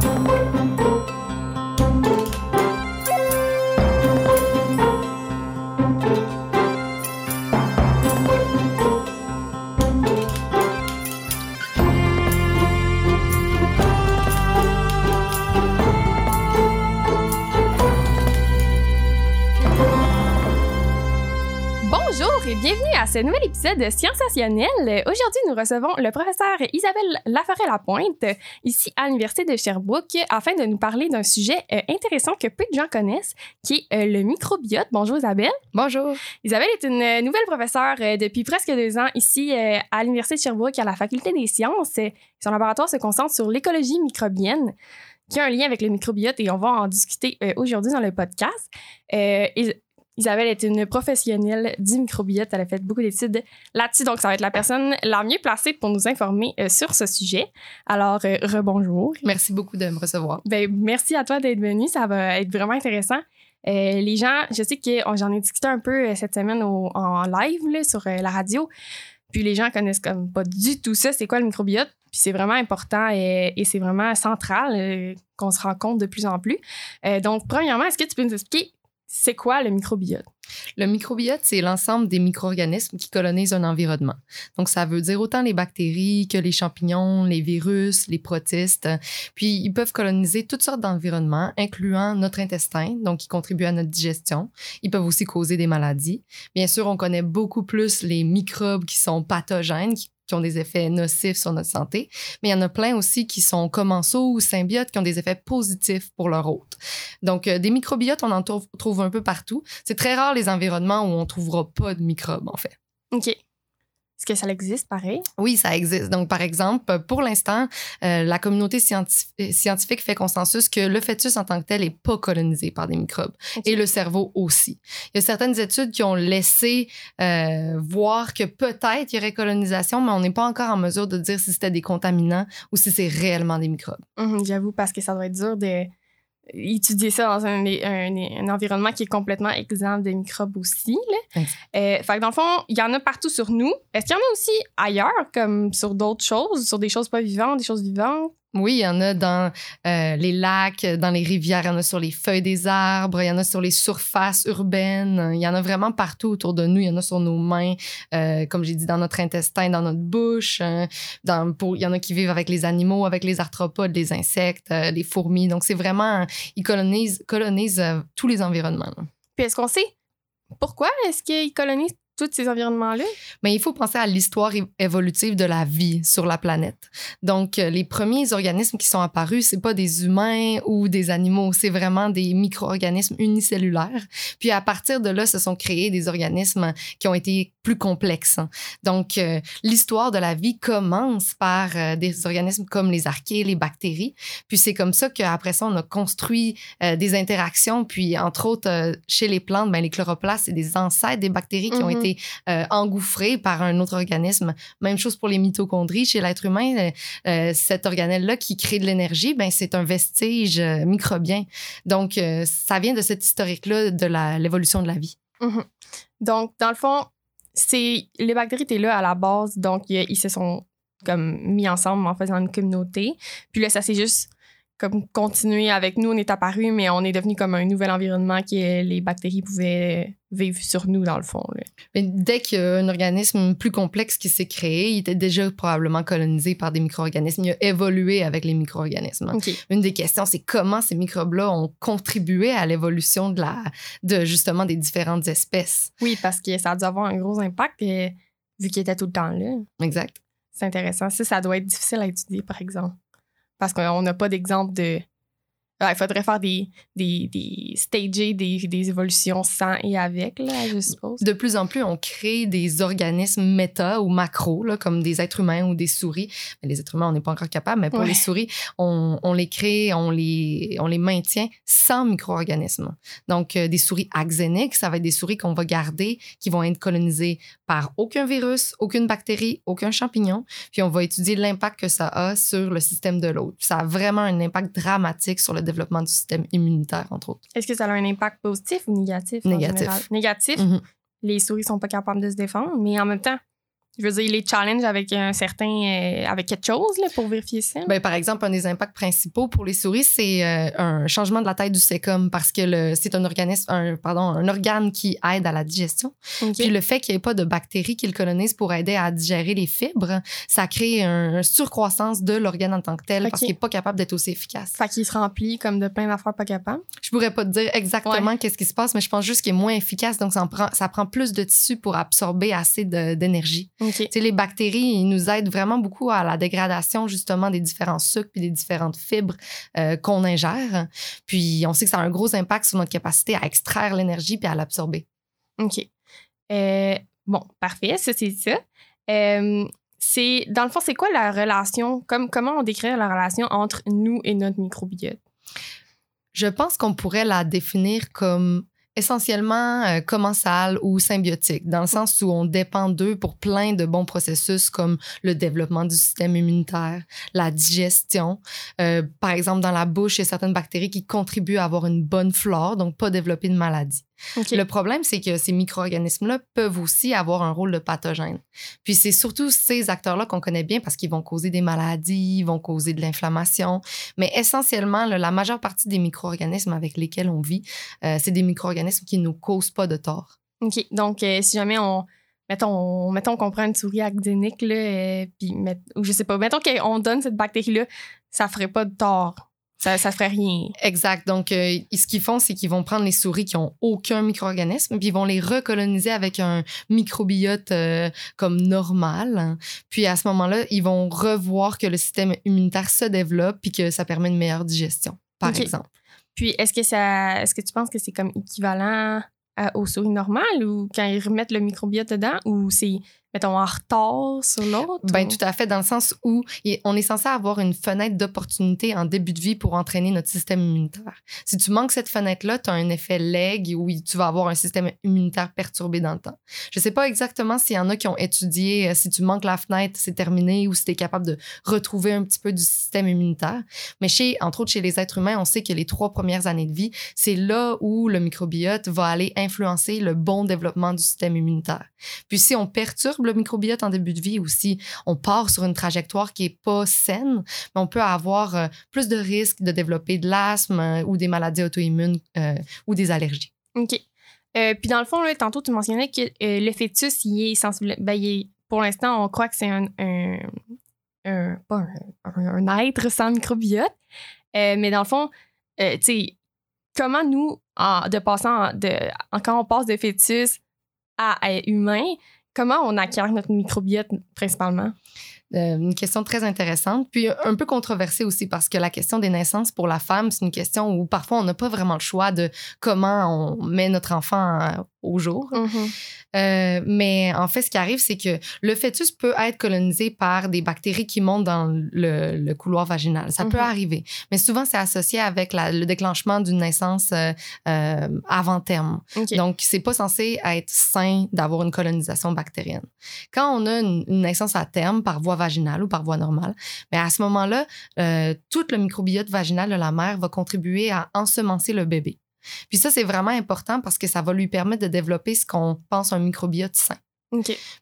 Thank you. Épisode de Sensationnel. Aujourd'hui, nous recevons le professeur Isabelle Laforêt-Lapointe, ici à l'Université de Sherbrooke, afin de nous parler d'un sujet euh, intéressant que peu de gens connaissent, qui est euh, le microbiote. Bonjour Isabelle. Bonjour. Isabelle est une euh, nouvelle professeure depuis presque deux ans ici à l'Université de Sherbrooke à la Faculté des sciences. Son laboratoire se concentre sur l'écologie microbienne qui a un lien avec le microbiote et on va en discuter aujourd'hui dans le podcast. Isabelle est une professionnelle du microbiote. Elle a fait beaucoup d'études là-dessus, donc ça va être la personne la mieux placée pour nous informer euh, sur ce sujet. Alors, euh, rebonjour. Merci beaucoup de me recevoir. Ben, merci à toi d'être venu. Ça va être vraiment intéressant. Euh, les gens, je sais que j'en ai discuté un peu cette semaine en live sur la radio. Puis les gens connaissent comme pas du tout ça. C'est quoi le microbiote? Puis c'est vraiment important et, et c'est vraiment central qu'on se rend compte de plus en plus. donc, premièrement, est-ce que tu peux nous expliquer c'est quoi le microbiote? Le microbiote, c'est l'ensemble des micro-organismes qui colonisent un environnement. Donc, ça veut dire autant les bactéries que les champignons, les virus, les protistes. Puis, ils peuvent coloniser toutes sortes d'environnements, incluant notre intestin, donc qui contribue à notre digestion. Ils peuvent aussi causer des maladies. Bien sûr, on connaît beaucoup plus les microbes qui sont pathogènes, qui qui ont des effets nocifs sur notre santé, mais il y en a plein aussi qui sont commensaux ou symbiotes qui ont des effets positifs pour leur hôte. Donc, euh, des microbiotes, on en trouve, un peu partout. C'est très rare les environnements où on ne trouvera pas de microbes, en fait. OK. Est-ce que ça existe pareil? Oui, ça existe. Donc, par exemple, pour l'instant, euh, la communauté scientifique fait consensus que le fœtus en tant que tel n'est pas colonisé par des microbes et le cerveau aussi. Il y a certaines études qui ont laissé euh, voir que peut-être il y aurait colonisation, mais on n'est pas encore en mesure de dire si c'était des contaminants ou si c'est réellement des microbes. Mmh, j'avoue, parce que ça doit être dur de étudier ça dans un, un, environnement qui est complètement exempt de microbes aussi. Là. Euh, fait que dans le fond, il y en a partout sur nous. Est-ce qu'il y en a aussi ailleurs, comme sur d'autres choses, sur des choses pas vivantes, des choses vivantes? Oui, il y en a dans euh, les lacs, dans les rivières, il y en a sur les feuilles des arbres, il y en a sur les surfaces urbaines, il y en a vraiment partout autour de nous, il y en a sur nos mains, euh, comme j'ai dit, dans notre intestin, dans notre bouche. Hein, il y en a qui vivent avec les animaux, avec les arthropodes, les insectes, euh, les fourmis. Donc, c'est vraiment, ils colonisent, colonisent tous les environnements. Puis, est-ce qu'on sait pourquoi est-ce qu'ils colonisent tous ces environnements-là? Mais il faut penser à l'histoire évolutive de la vie sur la planète. Donc, euh, les premiers organismes qui sont apparus, c'est pas des humains ou des animaux, c'est vraiment des micro-organismes unicellulaires. Puis à partir de là, se sont créés des organismes qui ont été plus complexes. Donc, euh, l'histoire de la vie commence par euh, des organismes comme les archées, les bactéries. Puis c'est comme ça qu'après ça, on a construit des interactions. Puis entre autres, chez les plantes, ben, les chloroplastes, c'est des ancêtres des bactéries qui ont mm-hmm. été euh, engouffré par un autre organisme. Même chose pour les mitochondries. Chez l'être humain, euh, euh, cet organelle-là qui crée de l'énergie, ben, c'est un vestige microbien. Donc, ça vient de cette historique-là de l'évolution de la vie. Mm-hmm. Donc, dans le fond, c'est les bactéries étaient là à la base, donc ils se sont comme mis ensemble en faisant une communauté. Puis là, ça s'est juste comme continuer avec nous. On est apparu, mais on est devenu comme un nouvel environnement que les bactéries pouvaient vivre sur nous, dans le fond. Mais dès qu'il y a un organisme plus complexe qui s'est créé, il était déjà probablement colonisé par des micro-organismes. Il a évolué avec les micro-organismes. Une des questions, c'est comment ces microbes-là ont contribué à l'évolution de, la, de justement des différentes espèces? Oui, parce que ça a dû avoir un gros impact euh, vu qu'il était tout le temps là. Exact. C'est intéressant. Ça, ça doit être difficile à étudier, par exemple parce qu'on n'a pas d'exemple de. Il faudrait faire des, des, des stager des, des, évolutions sans et avec, là, je suppose. De plus en plus, on crée des organismes méta ou macro, là, comme des êtres humains ou des souris. Mais les êtres humains, on n'est pas encore capable, mais pour les souris, on, on, les crée, on les, on les maintient sans micro-organismes. Donc, euh, des souris axéniques, ça va être des souris qu'on va garder, qui vont être colonisées par aucun virus, aucune bactérie, aucun champignon. Puis on va étudier l'impact que ça a sur le système de l'autre. Ça a vraiment un impact dramatique sur le développement du système immunitaire, entre autres. Est-ce que ça a un impact positif ou négatif? Négatif. Négatif. Mm-hmm. Les souris sont pas capables de se défendre, mais en même temps, je veux dire, il les challenge avec un certain, euh, avec quelque chose là, pour vérifier ça. Ben, par exemple, un des impacts principaux pour les souris, c'est euh, un changement de la taille du sécum parce que c'est un organisme, un, pardon, un organe qui aide à la digestion. OK. Puis le fait qu'il n'y ait pas de bactéries qui le colonisent pour aider à digérer les fibres, ça crée un, un surcroissance de l'organe en tant que tel parce Ok. qu'il n'est pas capable d'être aussi efficace. Fait qu'il se remplit comme de plein d'affaires pas capables. Je pourrais pas te dire exactement qu'est-ce qui se passe, mais je pense juste qu'il est moins efficace, donc ça, en prend, ça prend plus de tissu pour absorber assez d'énergie. Sais, les bactéries, ils nous aident vraiment beaucoup à la dégradation justement des différents sucres puis des différentes fibres euh, qu'on ingère. Puis on sait que ça a un gros impact sur notre capacité à extraire l'énergie puis à l'absorber. OK. Euh, bon, parfait. Ça, c'est ça. Euh, c'est, dans le fond, c'est quoi la relation, comme, comment on décrit la relation entre nous et notre microbiote? Je pense qu'on pourrait la définir comme essentiellement euh, commensale ou symbiotique, dans le sens où on dépend d'eux pour plein de bons processus comme le développement du système immunitaire, la digestion. Euh, par exemple, dans la bouche, il y a certaines bactéries qui contribuent à avoir une bonne flore, donc pas développer de maladie. Le problème, c'est que ces micro-organismes-là peuvent aussi avoir un rôle de pathogène. Puis c'est surtout ces acteurs-là qu'on connaît bien parce qu'ils vont causer des maladies, ils vont causer de l'inflammation. Mais essentiellement, là, la majeure partie des micro-organismes avec lesquels on vit, euh, c'est des micro-organismes qui ne nous causent pas de tort. OK. Donc, euh, si jamais on. Mettons, mettons qu'on prend une souris actinique, là, euh, puis, met- ou je sais pas, mettons qu'on donne cette bactérie-là, ça ferait pas de tort. Ça, ça ferait rien. Exact. Donc, euh, ce qu'ils font, c'est qu'ils vont prendre les souris qui ont aucun micro-organisme, puis ils vont les recoloniser avec un microbiote euh, comme normal. Puis à ce moment-là, ils vont revoir que le système immunitaire se développe, puis que ça permet une meilleure digestion, par exemple. Puis, est-ce que ça, est-ce que tu penses que c'est comme équivalent à- aux souris normales ou quand ils remettent le microbiote dedans ou c'est, mettons, en retard sur l'autre? Ou- tout à fait, dans le sens où on est censé avoir une fenêtre d'opportunité en début de vie pour entraîner notre système immunitaire. Si tu manques cette fenêtre-là, tu as un effet leg où tu vas avoir un système immunitaire perturbé dans le temps. Je sais pas exactement s'il y en a qui ont étudié euh, si tu manques la fenêtre, c'est terminé ou si tu es capable de retrouver un petit peu du système immunitaire. Mais chez, entre autres, chez les êtres humains, on sait que les trois premières années de vie, c'est là où le microbiote va aller influencer le bon développement du système immunitaire. Puis si on perturbe le microbiote en début de vie ou si on part sur une trajectoire qui est pas saine, ben, on peut avoir euh, plus de risques de développer de l'asthme euh, ou des maladies auto-immunes euh, ou des allergies. OK. Puis, dans le fond, là, tantôt, tu mentionnais que euh, le fœtus, il est sensible. Ben, il est- pour l'instant, on croit que c'est un. un, pas un, un- être sans microbiote. Mais dans le fond, tu sais, comment nous, en, de passant de, quand on passe de fœtus à, à humain, comment on acquiert notre microbiote principalement? Euh, une question très intéressante, puis un peu controversée aussi parce que la question des naissances pour la femme, c'est une question où parfois on n'a pas vraiment le choix de comment on met notre enfant au jour. Euh, mais en fait, ce qui arrive, c'est que le fœtus peut être colonisé par des bactéries qui montent dans le, le couloir vaginal. Ça peut Mhm. arriver. Mais souvent, c'est associé avec la- le déclenchement d'une naissance euh, euh, avant terme. OK. Donc, c'est pas censé être sain d'avoir une colonisation bactérienne. Quand on a une, une naissance à terme par voie vaginale ou par voie normale, mais à ce moment-là, tout le microbiote vaginal de la mère va contribuer à ensemencer le bébé. Puis ça, c'est vraiment important parce que ça va lui permettre de développer ce qu'on pense un microbiote sain.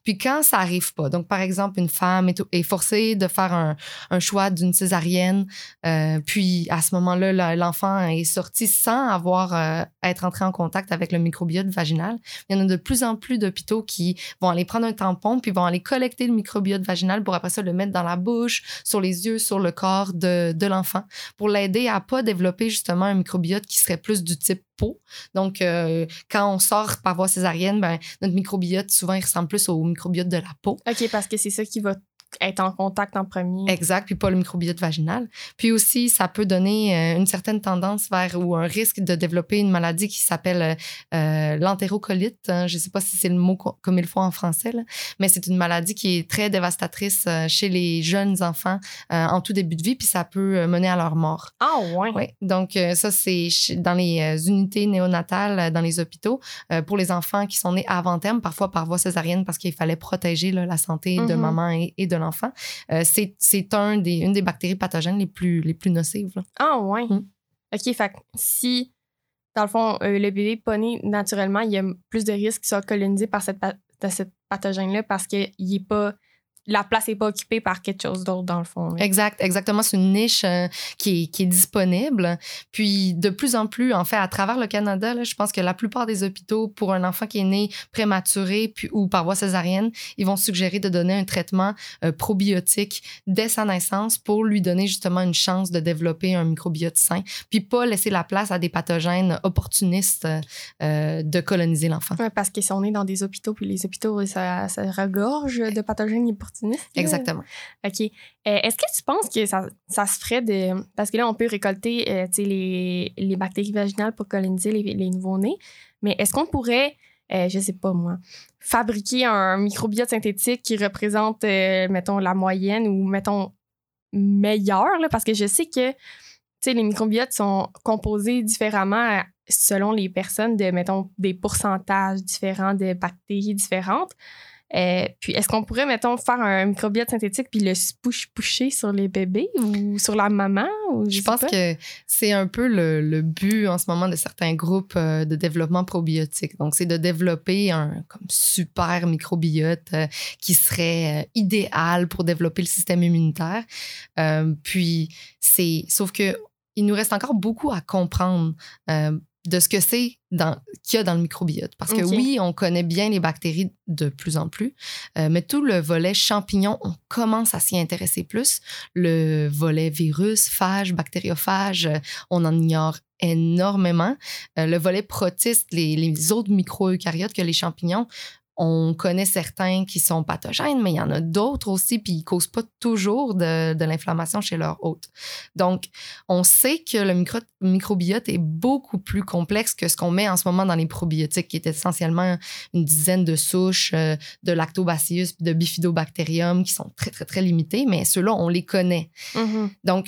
Puis quand ça arrive pas, donc par exemple, une femme est, forcée de faire un, choix d'une césarienne, euh, puis à ce moment-là, l'enfant est sorti sans avoir euh, être entré en contact avec le microbiote vaginal. Il y en a de plus en plus d'hôpitaux qui vont aller prendre un tampon, puis vont aller collecter le microbiote vaginal pour après ça le mettre dans la bouche, sur les yeux, sur le corps de, de l'enfant, pour l'aider à pas développer justement un microbiote qui serait plus du type Donc, euh, quand on sort par voie césarienne, ben, notre microbiote, souvent, il ressemble plus au microbiote de la peau. OK, parce que c'est ça qui va être en contact en premier. Exact, puis pas le microbiote vaginal. Puis aussi, ça peut donner euh, une certaine tendance vers ou un risque de développer une maladie qui s'appelle euh, euh, l'entérocolite. hein. Je ne sais pas si c'est le mot co- comme il faut en français, là, mais c'est une maladie qui est très dévastatrice euh, chez les jeunes enfants euh, en tout début de vie, puis ça peut mener à leur mort. Ah, ouais. Oui, donc ça, c'est dans les unités néonatales, dans les hôpitaux, pour les enfants qui sont nés avant terme, parfois par voie césarienne, parce qu'il fallait protéger là, la santé de Mhm. maman et, et de l'enfant. Euh, c'est un des, une des bactéries pathogènes les plus, les plus nocives. là. Ah, ouais. Mm. OK, fait si, dans le fond, euh, le bébé pas né naturellement, il y a plus de risques qu'il soit colonisé par cette, pa- de ce pathogène-là parce qu'il est pas la place n'est pas occupée par quelque chose d'autre, dans le fond. Exact, exactement. C'est une niche euh, qui, est, qui, est, disponible. Puis, de plus en plus, en fait, à travers le Canada, là, je pense que la plupart des hôpitaux, pour un enfant qui est né prématuré puis, ou par voie césarienne, ils vont suggérer de donner un traitement euh, probiotique dès sa naissance pour lui donner justement une chance de développer un microbiote sain, puis pas laisser la place à des pathogènes opportunistes euh, de coloniser l'enfant. Ouais, parce qu'ils sont nés dans des hôpitaux, puis les hôpitaux, ça, ça regorge de pathogènes opportunistes Exactement. OK. Euh, est-ce que tu penses que ça, ça, se ferait de. Parce que là, on peut récolter euh, les, les, bactéries vaginales pour coloniser les, les nouveaux-nés, mais est-ce qu'on pourrait, euh, je sais pas moi, fabriquer un microbiote synthétique qui représente, mettons, la moyenne ou, mettons, meilleur? Là, parce que je sais que les microbiotes sont composés différemment selon les personnes de, mettons, des pourcentages différents de bactéries différentes. Euh, puis, est-ce qu'on pourrait, mettons, faire un microbiote synthétique puis le push-pusher sur les bébés ou sur la maman? je, pense que c'est un peu le, but en ce moment de certains groupes euh, de développement probiotique. Donc, c'est de développer un comme super microbiote euh, qui serait idéal pour développer le système immunitaire. puis, c'est. Sauf que il nous reste encore beaucoup à comprendre de ce que c'est qu'il y a dans le microbiote. Parce que oui, on connaît bien les bactéries de plus en plus, euh, mais tout le volet champignon, on commence à s'y intéresser plus. Le volet virus, phage, bactériophage, euh, on en ignore énormément. Euh, le volet protiste, les, les autres micro-eucaryotes que les champignons, on connaît certains qui sont pathogènes, mais il y en a d'autres aussi, puis ils ne causent pas toujours de, l'inflammation chez leur hôte. Donc, on sait que le microbiote est beaucoup plus complexe que ce qu'on met en ce moment dans les probiotiques, qui est essentiellement une dizaine de souches euh, de lactobacillus, de bifidobacterium, qui sont très, très, très limitées, mais ceux-là, on les connaît. Mm-hmm. Donc,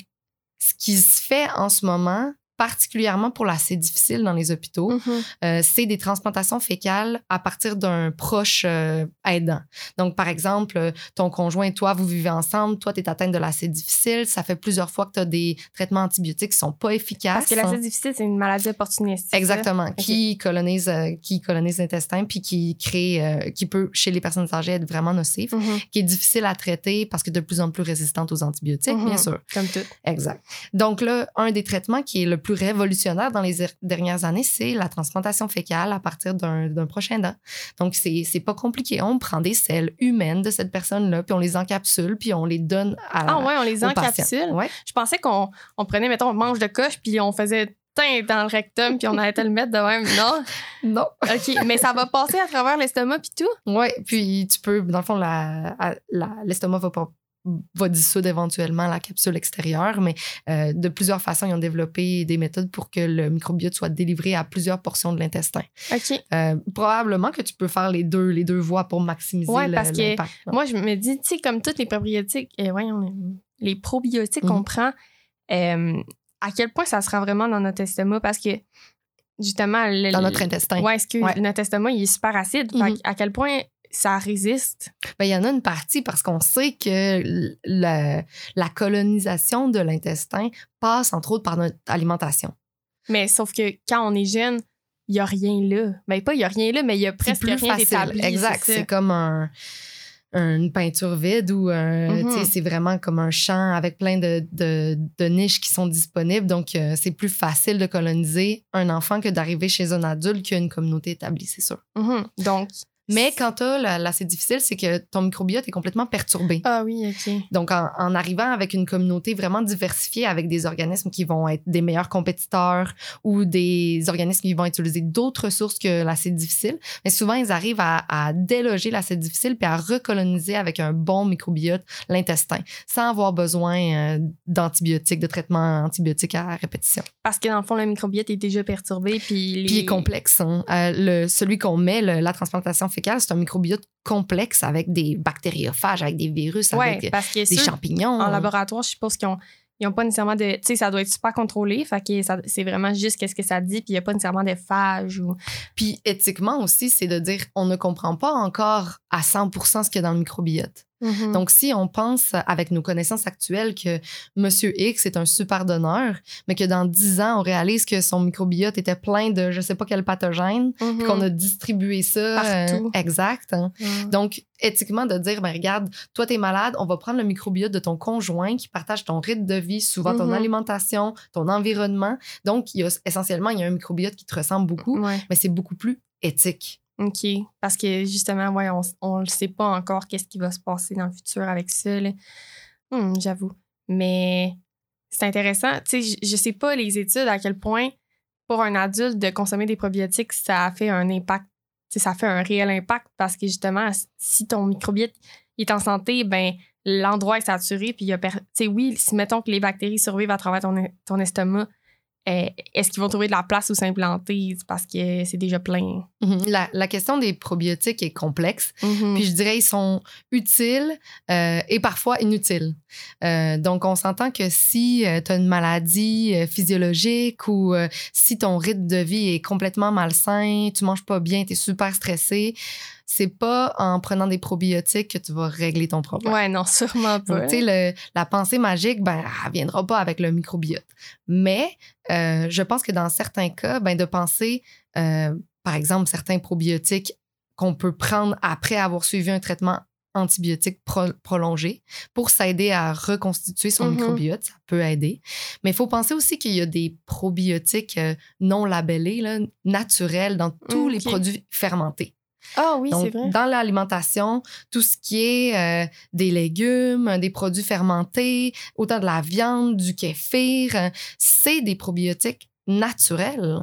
ce qui se fait en ce moment, particulièrement pour l'assez difficile dans les hôpitaux, mm-hmm. euh, c'est des transplantations fécales à partir d'un proche euh, aidant. Donc, par exemple, ton conjoint et toi, vous vivez ensemble, toi, tu es atteinte de l'assez difficile, ça fait plusieurs fois que tu as des traitements antibiotiques qui sont pas efficaces. Parce que l'assez difficile, c'est une maladie opportuniste. Exactement, qui colonise, euh, qui colonise l'intestin puis qui crée, qui peut, chez les personnes âgées, être vraiment nocif, mm-hmm. qui est difficile à traiter parce que de plus en plus résistante aux antibiotiques, bien mm-hmm. sûr. Comme tout. Exact. Donc là, un des traitements qui est le plus révolutionnaire dans les er, dernières années, c'est la transplantation fécale à partir d'un prochain dent. Donc, c'est pas compliqué. On prend des selles humaines de cette personne-là, puis on les encapsule, puis on les donne à Ah ouais, on les encapsule? Ouais. Je pensais qu'on on prenait, mettons, manche de coche, puis on faisait dans le rectum puis on allait le mettre de même. Non? Non. OK. Mais ça va passer à travers l'estomac puis tout? Oui. Puis tu peux, dans le fond, l'estomac la, va pas va dissoudre éventuellement la capsule extérieure, mais euh, de plusieurs façons, ils ont développé des méthodes pour que le microbiote soit délivré à plusieurs portions de l'intestin. OK. Euh, probablement que tu peux faire les deux, les deux voies pour maximiser ouais, parce que moi, je me dis, tu sais, comme tous les probiotiques, et euh, voyons, les probiotiques qu'on mhm. prend, à quel point ça sera vraiment dans notre estomac? Parce que justement. dans notre intestin. Ouais, est-ce que notre estomac, il est super acide? Mhm. À quel point ça résiste? Ben, il y en a une partie parce qu'on sait que la, colonisation de l'intestin passe entre autres par notre alimentation. Mais sauf que quand on est jeune, il n'y a rien là. Ben, pas il n'y a rien là, mais il y a presque plus rien d'établi. Exact. C'est comme un, une peinture vide ou mm-hmm. c'est vraiment comme un champ avec plein de, de, niches qui sont disponibles. Donc, euh, c'est plus facile de coloniser un enfant que d'arriver chez un adulte qui a une communauté établie, c'est sûr. Mm-hmm. Donc, mais quand tu as, c'est difficile, c'est que ton microbiote est complètement perturbé. Ah oui, OK. Donc, en, arrivant avec une communauté vraiment diversifiée, avec des organismes qui vont être des meilleurs compétiteurs ou des organismes qui vont utiliser d'autres sources que l'acide difficile, mais souvent, ils arrivent à, déloger l'acide difficile puis à recoloniser avec un bon microbiote l'intestin sans avoir besoin euh, d'antibiotiques, de traitements antibiotiques à répétition. Parce que dans le fond, le microbiote est déjà perturbé puis... Les... Puis il est complexe. Hein. Euh, le, celui qu'on met, la transplantation c'est un microbiote complexe avec des bactériophages, avec des virus, avec des champignons. En laboratoire, je suppose qu'ils ont ils n'ont pas nécessairement de. Tu sais, ça doit être super contrôlé. Fait que c'est vraiment juste qu'est-ce que ça dit, puis il n'y a pas nécessairement de phages. Ou... Puis éthiquement aussi, c'est de dire on ne comprend pas encore à 100% ce qu'il y a dans le microbiote. Mhm. Donc, si on pense avec nos connaissances actuelles que Monsieur X est un super donneur, mais que dans 10 ans, on réalise que son microbiote était plein de je sais pas quel pathogène, puis qu'on a distribué ça. Partout. exact. hein. Donc, éthiquement, de dire, ben regarde, toi, tu es malade, on va prendre le microbiote de ton conjoint qui partage ton rythme de vie, souvent ton Mhm. alimentation, ton environnement. Donc, il y a, essentiellement, il y a un microbiote qui te ressemble beaucoup, Ouais. mais c'est beaucoup plus éthique. OK. Parce que justement, ouais, on, le sait pas encore qu'est-ce qui va se passer dans le futur avec ça. Hum, J'avoue. Mais c'est intéressant. Tu sais, je- je sais pas les études à quel point pour un adulte de consommer des probiotiques, ça a fait un impact. Tu ça fait un réel impact parce que justement, si ton microbiote est en santé, ben l'endroit est saturé. Puis il y a. Tu sais, oui, si mettons que les bactéries survivent à travers ton, ton estomac, est-ce qu'ils vont trouver de la place où s'implanter? Parce que c'est déjà plein? Mhm. La, la question des probiotiques est complexe. Mhm. Puis je dirais, ils sont utiles euh, et parfois inutiles. Euh, donc, on s'entend que si tu as une maladie euh, physiologique ou euh, si ton rythme de vie est complètement malsain, tu manges pas bien, tu es super stressé, c'est pas en prenant des probiotiques que tu vas régler ton problème. Ouais, non, sûrement pas. Tu sais, la pensée magique, ben, elle viendra pas avec le microbiote. Mais euh, je pense que dans certains cas, ben, de penser, euh, par exemple, certains probiotiques qu'on peut prendre après avoir suivi un traitement antibiotique pro- prolongé pour s'aider à reconstituer son Mhm. microbiote, ça peut aider. Mais il faut penser aussi qu'il y a des probiotiques euh, non labellés, là, naturels dans tous les Ok. produits fermentés. Ah oui, c'est vrai. dans l'alimentation, tout ce qui est euh, des légumes, des produits fermentés, autant de la viande, du kéfir, euh, c'est des probiotiques naturels.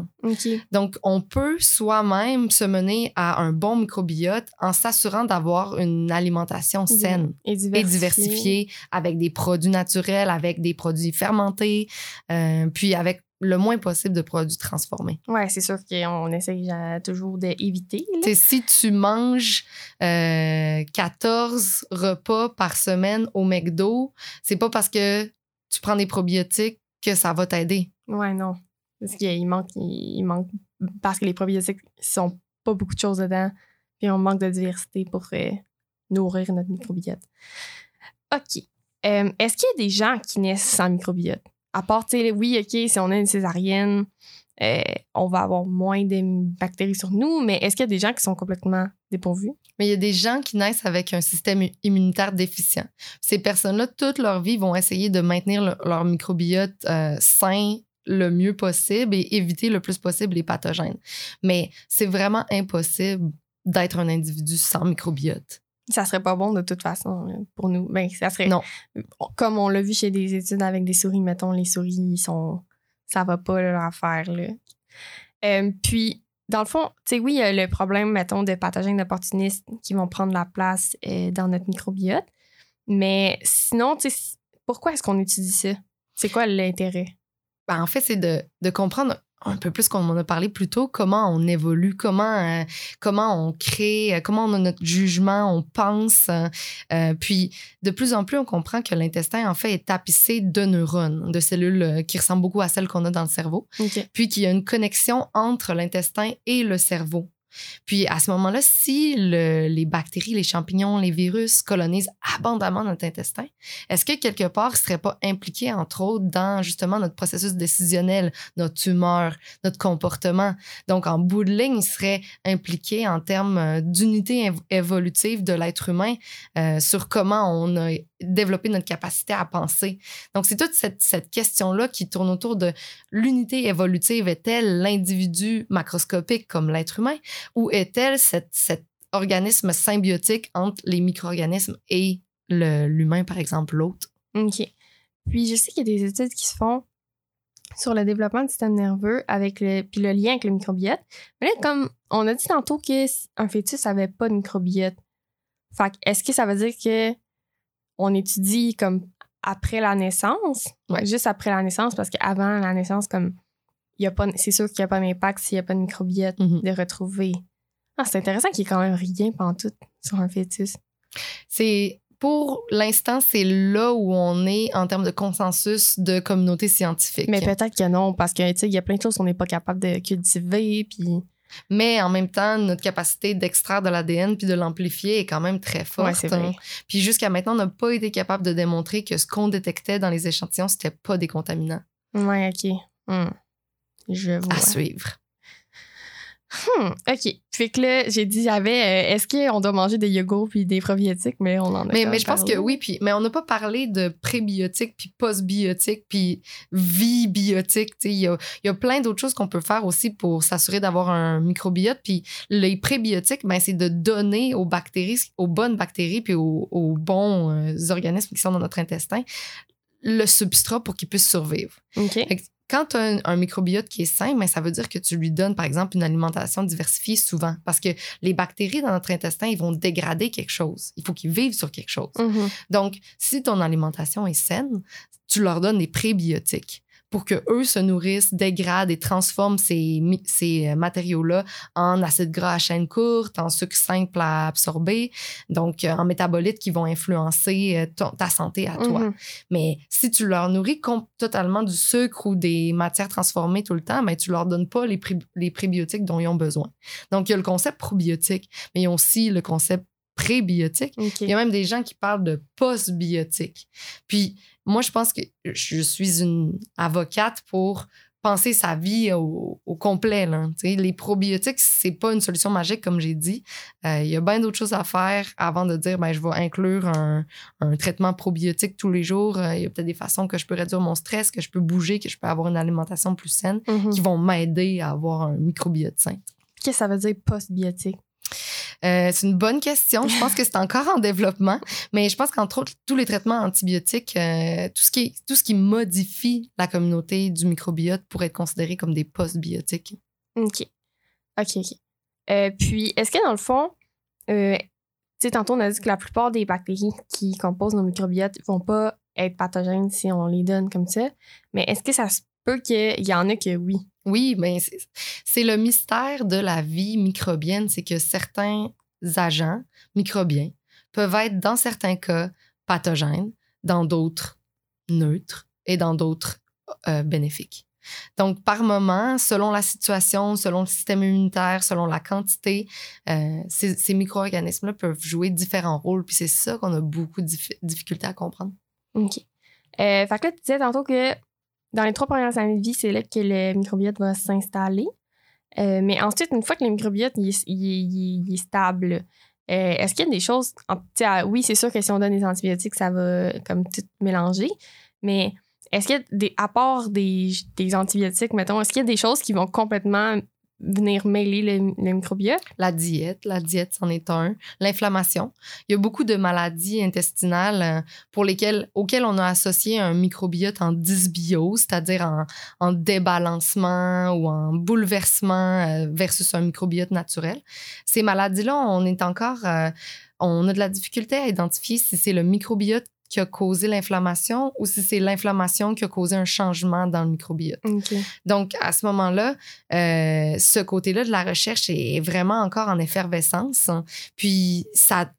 Donc, on peut soi-même se mener à un bon microbiote en s'assurant d'avoir une alimentation saine Et et diversifié. diversifiée avec des produits naturels, avec des produits fermentés, euh, puis avec le moins possible de produits transformés. Ouais, c'est sûr qu'on essaye euh, toujours d'éviter. si tu manges euh, 14 repas par semaine au McDo, c'est pas parce que tu prends des probiotiques que ça va t'aider. Ouais, non. Parce qu'il manque, il manque. Parce que les probiotiques, ils sont pas beaucoup de choses dedans. Puis on manque de diversité pour euh, nourrir notre microbiote. OK. Euh, Est-ce qu'il y a des gens qui naissent sans microbiote? À oui, OK, si on a une césarienne, euh, on va avoir moins de bactéries sur nous, mais est-ce qu'il y a des gens qui sont complètement dépourvus? Mais il y a des gens qui naissent avec un système immunitaire déficient. Ces personnes-là, toute leur vie, vont essayer de maintenir le- leur microbiote euh, sain le mieux possible et éviter le plus possible les pathogènes. Mais c'est vraiment impossible d'être un individu sans microbiote. Ça serait pas bon de toute façon euh, pour nous. Ben, ça serait. Non. Comme on l'a vu chez des études avec des souris, mettons, les souris, ils sont. Ça va pas leur affaire, là. Euh, puis, dans le fond, tu sais, oui, il y a le problème, mettons, de pathogènes opportunistes qui vont prendre la place euh, dans notre microbiote. Mais sinon, tu sais, pourquoi est-ce qu'on étudie ça? C'est quoi l'intérêt? Ben, en fait, c'est de, de comprendre un peu plus qu'on en a parlé plus tôt, comment on évolue, comment, euh, comment on crée, euh, comment on a notre jugement, on pense. euh, puis, de plus en plus, on comprend que l'intestin, en fait, est tapissé de neurones, de cellules qui ressemblent beaucoup à celles qu'on a dans le cerveau, puis qu'il y a une connexion entre l'intestin et le cerveau. Puis à ce moment-là, si le- les bactéries, les champignons, les virus colonisent abondamment notre intestin, est-ce que quelque part, ils ne seraient pas impliqués, entre autres, dans justement notre processus décisionnel, notre humeur, notre comportement? Donc, en bout de ligne, ils seraient impliqués en termes euh, d'unité év- évolutive de l'être humain euh, sur comment on a développé notre capacité à penser. Donc, c'est toute cette, question-là qui tourne autour de l'unité évolutive. Est-elle l'individu macroscopique comme l'être humain ou est-elle cet organisme symbiotique entre les micro-organismes et l'humain, par exemple, l'autre? OK. Puis, je sais qu'il y a des études qui se font sur le développement du système nerveux avec le, puis le lien avec le microbiote. Mais là, comme on a dit tantôt qu'un fœtus n'avait pas de microbiote, est-ce que ça veut dire que on étudie comme après la naissance? Ouais. Juste après la naissance, parce qu'avant la naissance, comme il y a pas, c'est sûr qu'il n'y a pas d'impact s'il n'y a pas de microbiote Mhm. de retrouver. Ah, c'est intéressant qu'il n'y ait quand même rien tout sur un fœtus. C'est pour l'instant, c'est là où on est en termes de consensus de communauté scientifique. Mais peut-être que non, parce que tu sais, il y a plein de choses qu'on n'est pas capable de cultiver, puis Mais en même temps, notre capacité d'extraire de l'ADN puis de l'amplifier est quand même très forte. Ouais, hein. Puis jusqu'à maintenant, on n'a pas été capable de démontrer que ce qu'on détectait dans les échantillons, c'était pas des contaminants. Ouais, OK. Hmm. Je vois. À suivre. Hmm, OK. Fait que là, j'ai dit, j'avais, euh, est-ce qu'on doit manger des yogourts puis des probiotiques? Mais on en a Mais, mais je pense que oui, puis, mais on n'a pas parlé de prébiotiques, puis postbiotiques, puis vie biotique. Il y a, y a plein d'autres choses qu'on peut faire aussi pour s'assurer d'avoir un microbiote. Puis les prébiotiques, ben, c'est de donner aux bactéries, aux bonnes bactéries, puis aux, aux bons euh, organismes qui sont dans notre intestin, le substrat pour qu'ils puissent survivre. OK. Quand tu as un, un microbiote qui est sain, ben, ça veut dire que tu lui donnes, par exemple, une alimentation diversifiée souvent. Parce que les bactéries dans notre intestin, ils vont dégrader quelque chose. Il faut qu'ils vivent sur quelque chose. Mhm. Donc, si ton alimentation est saine, tu leur donnes des prébiotiques pour que eux se nourrissent, dégradent et transforment ces, ces euh, matériaux-là en acides gras à chaîne courte, en sucre simple à absorber, donc euh, en métabolites qui vont influencer euh, ton- ta santé à toi. Mhm. Mais si tu leur nourris totalement du sucre ou des matières transformées tout le temps, ben, tu leur donnes pas les, pré- les prébiotiques dont ils ont besoin. Donc, il y a le concept probiotique, mais il y a aussi le concept prébiotique. OK. Il y a même des gens qui parlent de postbiotique. Puis moi, je pense que je suis une avocate pour penser sa vie au, au complet. Là. Les probiotiques, c'est pas une solution magique, comme j'ai dit. Euh, il y a bien d'autres choses à faire avant de dire ben, je vais inclure un, un traitement probiotique tous les jours. Euh, il y a peut-être des façons que je peux réduire mon stress, que je peux bouger, que je peux avoir une alimentation plus saine Mhm. qui vont m'aider à avoir un microbiote sain. Qu'est-ce que ça veut dire postbiotique? Euh, c'est une bonne question. Je pense que c'est encore en développement, mais je pense qu'entre autres, tous les traitements antibiotiques, euh, tout, ce qui tout ce qui modifie la communauté du microbiote pourrait être considéré comme des postbiotiques. OK. OK, OK. Euh, puis, est-ce que dans le fond, tu sais, tantôt, on a dit que la plupart des bactéries qui composent nos microbiotes vont pas être pathogènes si on les donne comme ça. Mais est-ce que ça se peut qu'il y en a que oui? Oui, mais c'est- le mystère de la vie microbienne, c'est que certains agents microbiens peuvent être, dans certains cas, pathogènes, dans d'autres neutres et dans d'autres euh, bénéfiques. Donc, par moment, selon la situation, selon le système immunitaire, selon la quantité, euh, ces, micro-organismes-là peuvent jouer différents rôles. Puis c'est ça qu'on a beaucoup de diffi- difficultés à comprendre. OK. Euh, fait que là, tu disais tantôt que dans les trois premières années de vie, c'est là que le microbiote va s'installer. Euh, mais ensuite, une fois que le microbiote il est, stable, euh, est-ce qu'il y a des choses. oui, c'est sûr que si on donne des antibiotiques, ça va comme tout mélanger. Mais est-ce qu'il y a des. Part des, des antibiotiques, mettons, est-ce qu'il y a des choses qui vont complètement venir mêler le, le microbiote? La diète, la diète, c'en est un. L'inflammation. Il y a beaucoup de maladies intestinales euh, pour lesquelles, auxquelles on a associé un microbiote en dysbiose, c'est-à-dire en, en débalancement ou en bouleversement euh, versus un microbiote naturel. Ces maladies-là, on est encore, euh, on a de la difficulté à identifier si c'est le microbiote qui a causé l'inflammation ou si c'est l'inflammation qui a causé un changement dans le microbiote. Donc, à ce moment-là, euh, ce côté-là de la recherche est vraiment encore en effervescence. Puis, ça,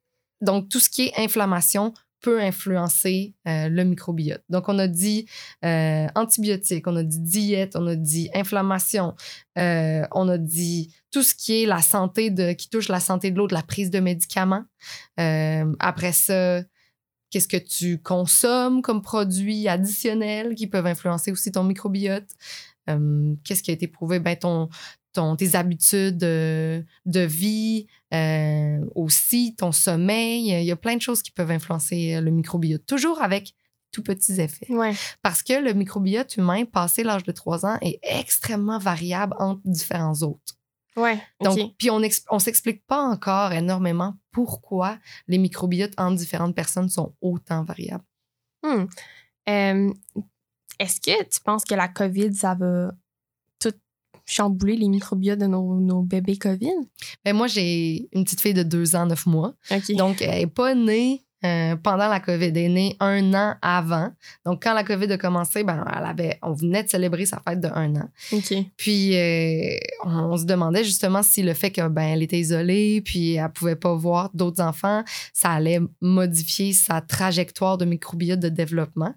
donc, tout ce qui est inflammation peut influencer euh, le microbiote. Donc, on a dit euh, antibiotiques, on a dit diète, on a dit inflammation, euh, on a dit tout ce qui est la santé de, qui touche la santé de l'eau, de la prise de médicaments. Après ça, qu'est-ce que tu consommes comme produits additionnels qui peuvent influencer aussi ton microbiote? Euh, qu'est-ce qui a été prouvé? Ben, ton, ton, tes habitudes de vie, euh, aussi ton sommeil. Il y a plein de choses qui peuvent influencer euh, le microbiote, toujours avec tout petits effets. Ouais. Parce que le microbiote humain, passé l'âge de 3 ans, est extrêmement variable entre différents autres. Ouais. Donc, puis on on s'explique pas encore énormément pourquoi les microbiotes entre différentes personnes sont autant variables. Hmm. Euh, Est-ce que tu penses que la COVID, ça va tout chambouler les microbiotes de nos, nos bébés COVID? Ben moi, j'ai une petite fille de 2 ans, 9 mois. Donc, elle n'est pas née euh, pendant la COVID. Elle est née un an avant. Donc, quand la COVID a commencé, ben, elle avait, on venait de célébrer sa fête de un an. Puis, euh, on, on se demandait justement si le fait que ben, elle était isolée, puis elle pouvait pas voir d'autres enfants, ça allait modifier sa trajectoire de microbiote de développement.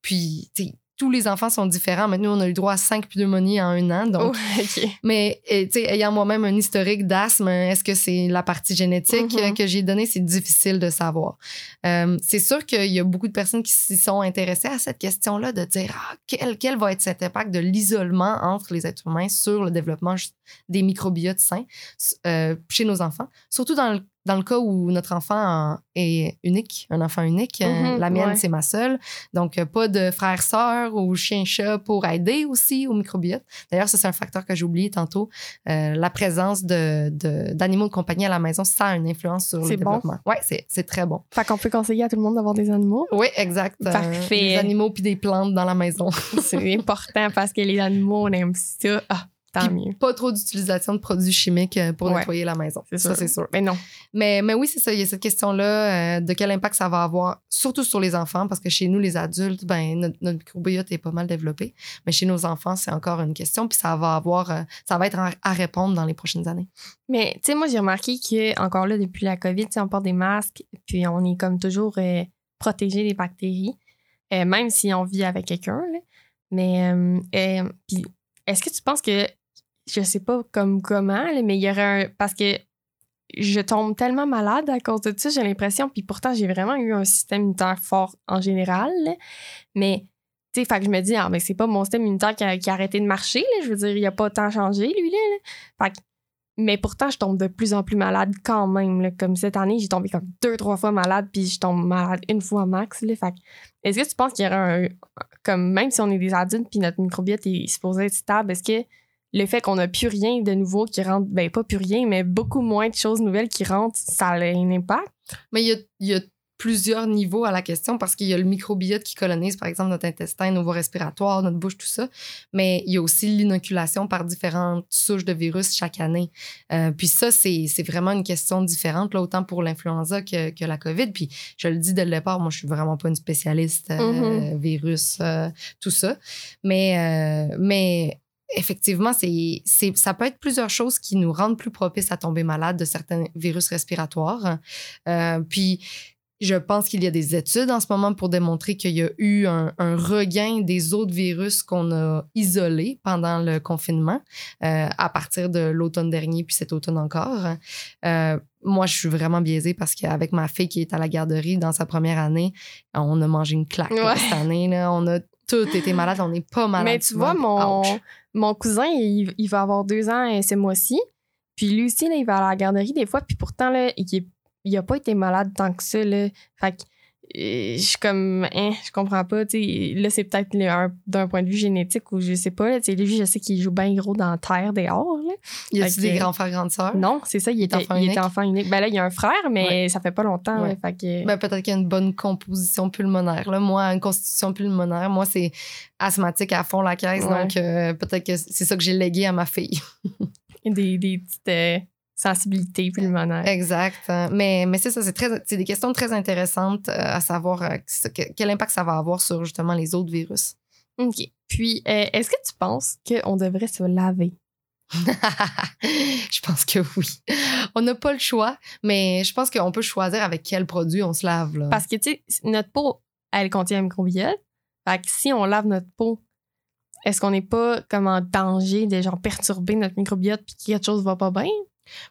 Puis, tu sais, tous les enfants sont différents. Maintenant, on a eu droit à cinq pneumonies en un an. Donc, Oh, mais tu sais, ayant moi-même un historique d'asthme, est-ce que c'est la partie génétique Mhm. euh, que j'ai donnée? C'est difficile de savoir. Euh, c'est sûr qu'il y a beaucoup de personnes qui s'y sont intéressées à cette question-là de dire ah, quel, quel va être cet impact de l'isolement entre les êtres humains sur le développement des microbiotes sains euh, chez nos enfants? Surtout dans le, dans le cas où notre enfant est unique, un enfant unique. Euh, Mhm, la mienne, ouais. c'est ma seule. Donc, euh, pas de frères-sœurs ou chien-chat pour aider aussi au microbiote. D'ailleurs, ça, c'est un facteur que j'ai oublié tantôt. Euh, la présence de, de- d'animaux de, compagnie à la maison, ça a une influence sur le bon? développement. Oui, c'est, très bon. Fait qu'on peut conseiller à tout le monde d'avoir des animaux? Oui, exact. Euh, Parfait. des animaux puis des plantes dans la maison. C'est important parce que les animaux, on aime ça. Ah, tant mieux. Pas trop d'utilisation de produits chimiques euh, pour Ouais. nettoyer la maison. C'est Ça, sûr. c'est sûr. Mais non. Mais, mais oui, c'est ça. Il y a cette question-là euh, de quel impact ça va avoir, surtout sur les enfants, parce que chez nous, les adultes, ben, notre, notre microbiote est pas mal développé. Mais chez nos enfants, c'est encore une question. Puis ça va avoir, euh, ça va être à, à répondre dans les prochaines années. Mais tu sais, moi, j'ai remarqué que encore là, depuis la COVID, on porte des masques, puis on est comme toujours euh, protégé des bactéries, même si on vit avec quelqu'un. Mais puis est-ce que tu penses que je sais pas comme comment, mais il y aurait un parce que je tombe tellement malade à cause de ça, j'ai l'impression, puis pourtant j'ai vraiment eu un système immunitaire fort en général, mais tu sais, fait que je me dis ah mais c'est pas mon système immunitaire qui a, arrêté de marcher, je veux dire, il a pas tant changé lui là. Fait que mais pourtant, je tombe de plus en plus malade quand même. Comme cette année, j'ai tombé comme deux, trois fois malade, puis je tombe malade une fois max. Là. Fait est-ce que tu penses qu'il y aurait un. Comme même si on est des adultes, puis notre microbiote est supposé être stable, est-ce que le fait qu'on n'a plus rien de nouveau qui rentre, ben pas plus rien, mais beaucoup moins de choses nouvelles qui rentrent, ça a un impact? Mais il y a, il y a plusieurs niveaux à la question parce qu'il y a le microbiote qui colonise, par exemple, notre intestin, nos voies respiratoires, notre bouche, tout ça. Mais il y a aussi l'inoculation par différentes souches de virus chaque année. Euh, puis ça, c'est vraiment une question différente, là, autant pour l'influenza que, que la COVID. Puis je le dis dès le départ, moi, je suis vraiment pas une spécialiste euh, virus, euh, tout ça. Mais, euh, mais effectivement, c'est, c'est, ça peut être plusieurs choses qui nous rendent plus propices à tomber malade de certains virus respiratoires. Euh, puis, je pense qu'il y a des études en ce moment pour démontrer qu'il y a eu un, un regain des autres virus qu'on a isolés pendant le confinement euh, à partir de l'automne dernier, puis cet automne encore. Euh, moi, je suis vraiment biaisée parce qu'avec ma fille qui est à la garderie dans sa première année, on a mangé une claque Ouais. cette année. Là. On a tous été malades. On n'est pas malades. Mais tu vois, mon, Ouch. Mon cousin, il, va avoir deux ans ce mois-ci. Puis lui aussi, là, il va à la garderie des fois. Puis pourtant, là, il, est- il a pas été malade tant que ça. Là. Fait je suis comme, hein, je comprends pas. Là, c'est peut-être d'un point de vue génétique ou je sais pas. Là, lui, je sais qu'il joue bien gros dans la terre dehors. Là. Y a Fait des grands frères, grandes sœurs? Non, c'est ça, il était, enfant il unique? était enfant unique. Ben là, il y a un frère, mais ça fait pas longtemps. Ouais. là. fait que, Ben, peut-être qu'il y a une bonne composition pulmonaire. Là. Moi, une constitution pulmonaire, moi, c'est asthmatique à fond la caisse. Ouais. Donc, euh, peut-être que c'est ça que j'ai légué à ma fille. des, des petites euh, sensibilités pulmonaires. Exact. Mais, mais c'est ça, c'est, très, c'est des questions très intéressantes euh, à savoir euh, quel impact ça va avoir sur justement les autres virus. OK. Puis, euh, est-ce que tu penses qu'on devrait se laver? je pense que oui. On n'a pas le choix, mais je pense qu'on peut choisir avec quel produit on se lave. Là. Parce que, tu sais, notre peau, elle contient un microbiote. Fait que si on lave notre peau, est-ce qu'on n'est pas comme en danger de genre perturber notre microbiote puis que quelque chose va pas bien?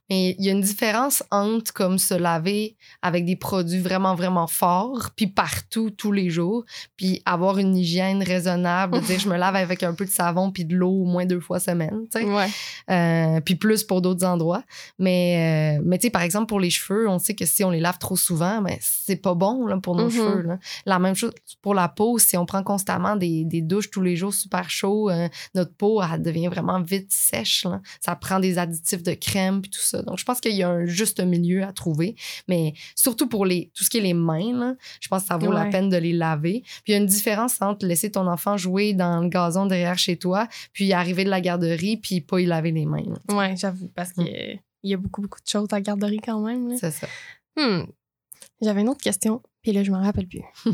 Mais il y a une différence entre comme se laver avec des produits vraiment, vraiment forts, puis partout, tous les jours, puis avoir une hygiène raisonnable, dire je me lave avec un peu de savon puis de l'eau au moins deux fois semaine, tu sais. Ouais. Euh, puis plus pour d'autres endroits. Mais, euh, mais tu sais, par exemple, pour les cheveux, on sait que si on les lave trop souvent, ben, c'est pas bon là, pour nos Mhm. cheveux. là. La même chose pour la peau. Si on prend constamment des, des douches tous les jours super chauds, euh, notre peau, elle devient vraiment vite sèche. là. Ça prend des additifs de crème puis tout ça. Donc, je pense qu'il y a un juste milieu à trouver. Mais surtout pour les, tout ce qui est les mains, là, je pense que ça vaut la peine de les laver. Puis il y a une différence entre laisser ton enfant jouer dans le gazon derrière chez toi, puis arriver de la garderie, puis pas y laver les mains. là. Ouais, j'avoue, parce que euh, il y a beaucoup, beaucoup de choses à la garderie quand même. C'est ça. Hmm. J'avais une autre question, puis là, je m'en rappelle plus.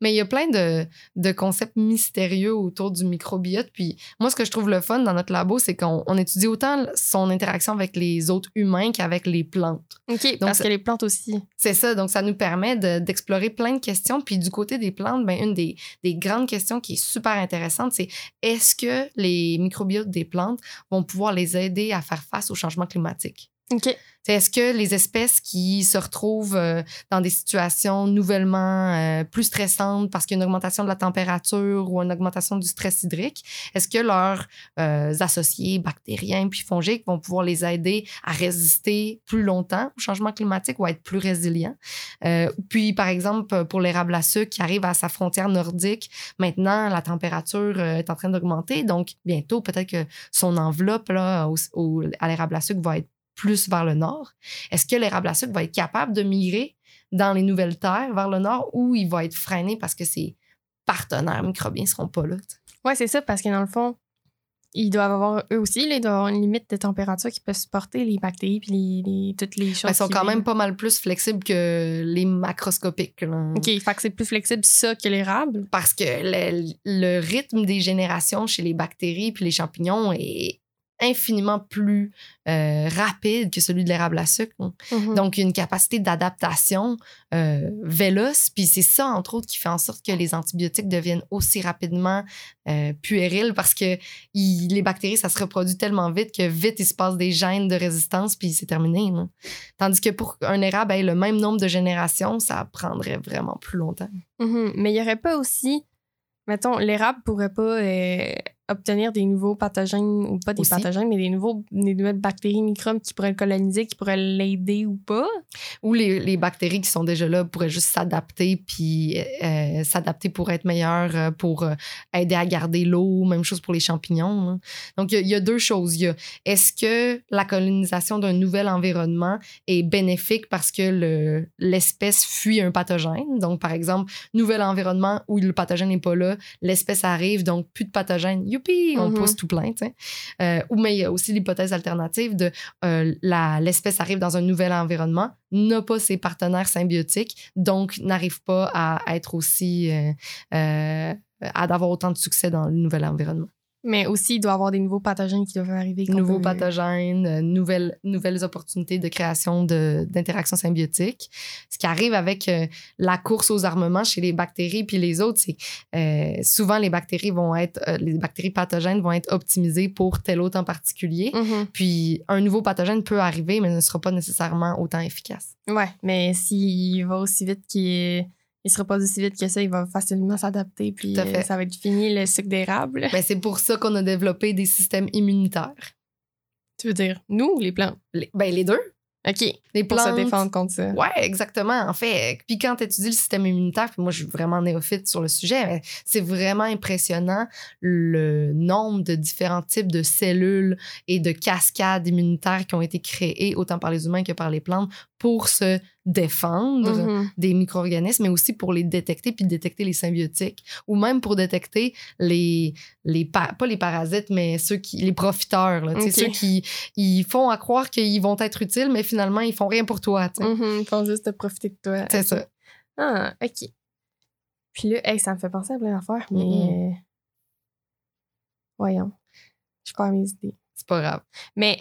Mais il y a plein de, de concepts mystérieux autour du microbiote. Puis moi, ce que je trouve le fun dans notre labo, c'est qu'on on étudie autant son interaction avec les autres humains qu'avec les plantes. OK, parce que les plantes aussi. C'est ça. Donc, ça nous permet de- d'explorer plein de questions. Puis du côté des plantes, ben, une des, des grandes questions qui est super intéressante, c'est est-ce que les microbiotes des plantes vont pouvoir les aider à faire face au changement climatique? OK. Est-ce que les espèces qui se retrouvent euh, dans des situations nouvellement euh, plus stressantes parce qu'il y a une augmentation de la température ou une augmentation du stress hydrique, est-ce que leurs euh, associés bactériens puis fongiques vont pouvoir les aider à résister plus longtemps au changement climatique ou à être plus résilients? Puis, par exemple, pour l'érable à sucre qui arrive à sa frontière nordique, maintenant, la température est en train d'augmenter. Donc, bientôt, peut-être que son enveloppe là, à l'érable à sucre va être plus vers le nord? Est-ce que l'érable à sucre va être capable de migrer dans les nouvelles terres vers le nord ou il va être freiné parce que ses partenaires microbiens ne seront pas là? Ouais, c'est ça, parce que dans le fond, ils doivent avoir, eux aussi, là, ils doivent avoir une limite de température qui peut supporter les bactéries puis les, les- toutes les choses. Ben, ils sont quand même pas mal plus flexibles que les macroscopiques. là. OK, fait que c'est plus flexible ça que l'érable? Parce que le, le rythme des générations chez les bactéries puis les champignons est infiniment plus euh, rapide que celui de l'érable à sucre. Mhm. Donc, une capacité d'adaptation euh, véloce. Puis c'est ça, entre autres, qui fait en sorte que les antibiotiques deviennent aussi rapidement euh, puérils parce que il- les bactéries, ça se reproduit tellement vite que vite, il se passe des gènes de résistance, puis c'est terminé. là. Tandis que pour un érable ait le même nombre de générations, ça prendrait vraiment plus longtemps. Mhm. Mais il n'y aurait pas aussi, mettons, l'érable pourrait pas euh, obtenir des nouveaux pathogènes, ou pas des Aussi. pathogènes, mais des, nouveaux, des nouvelles bactéries, microbes qui pourraient le coloniser, qui pourraient l'aider ou pas. Ou les, les bactéries qui sont déjà là pourraient juste s'adapter, puis euh, s'adapter pour être meilleures, euh, pour euh, aider à garder l'eau, même chose pour les champignons. là. Donc, il y a- il y, a deux choses. Il y a est-ce que la colonisation d'un nouvel environnement est bénéfique parce que le- l'espèce fuit un pathogène? Donc, par exemple, nouvel environnement où le pathogène n'est pas là, l'espèce arrive, donc plus de pathogène. Youpi! On Mhm. pousse tout plein. Euh, ou mais il y a aussi l'hypothèse alternative de euh, l'espèce arrive dans un nouvel environnement, n'a pas ses partenaires symbiotiques, donc n'arrive pas à être aussi, euh, à d'avoir autant de succès dans le nouvel environnement. Mais aussi, il doit y avoir des nouveaux pathogènes qui doivent arriver. Nouveaux peut- pathogènes, euh, nouvelles, nouvelles opportunités de création de- d'interactions symbiotiques. Ce qui arrive avec euh, la course aux armements chez les bactéries puis les autres, c'est euh, souvent les bactéries vont être, euh, les bactéries pathogènes vont être optimisées pour tel hôte en particulier. Mhm. Puis un nouveau pathogène peut arriver, mais ne sera pas nécessairement autant efficace. Ouais, mais s'il va aussi vite qu'il il sera pas aussi vite que ça, il va facilement s'adapter, puis Tout à fait. euh, ça va être fini le sucre d'érable. Mais c'est pour ça qu'on a développé des systèmes immunitaires. Tu veux dire, nous ou les plantes? Les, ben, les deux. OK, Les pour plantes. se défendre contre ça. Ouais, exactement. En fait, puis quand tu étudies le système immunitaire, puis moi, je suis vraiment néophyte sur le sujet, mais c'est vraiment impressionnant le nombre de différents types de cellules et de cascades immunitaires qui ont été créées, autant par les humains que par les plantes, pour se défendre Mhm. des micro-organismes, mais aussi pour les détecter puis détecter les symbiotiques, ou même pour détecter les, les pa- pas les parasites, mais ceux qui, les profiteurs, là, tu sais, Ok. ceux qui ils font à croire qu'ils vont être utiles, mais finalement, ils font rien pour toi. sais. Mhm, Ils font juste te profiter de toi. C'est ça. Ah, OK. Puis là, hey, ça me fait penser à plein d'affaires, mais. Mhm. euh, Voyons. Je perds mes idées. C'est pas grave. Mais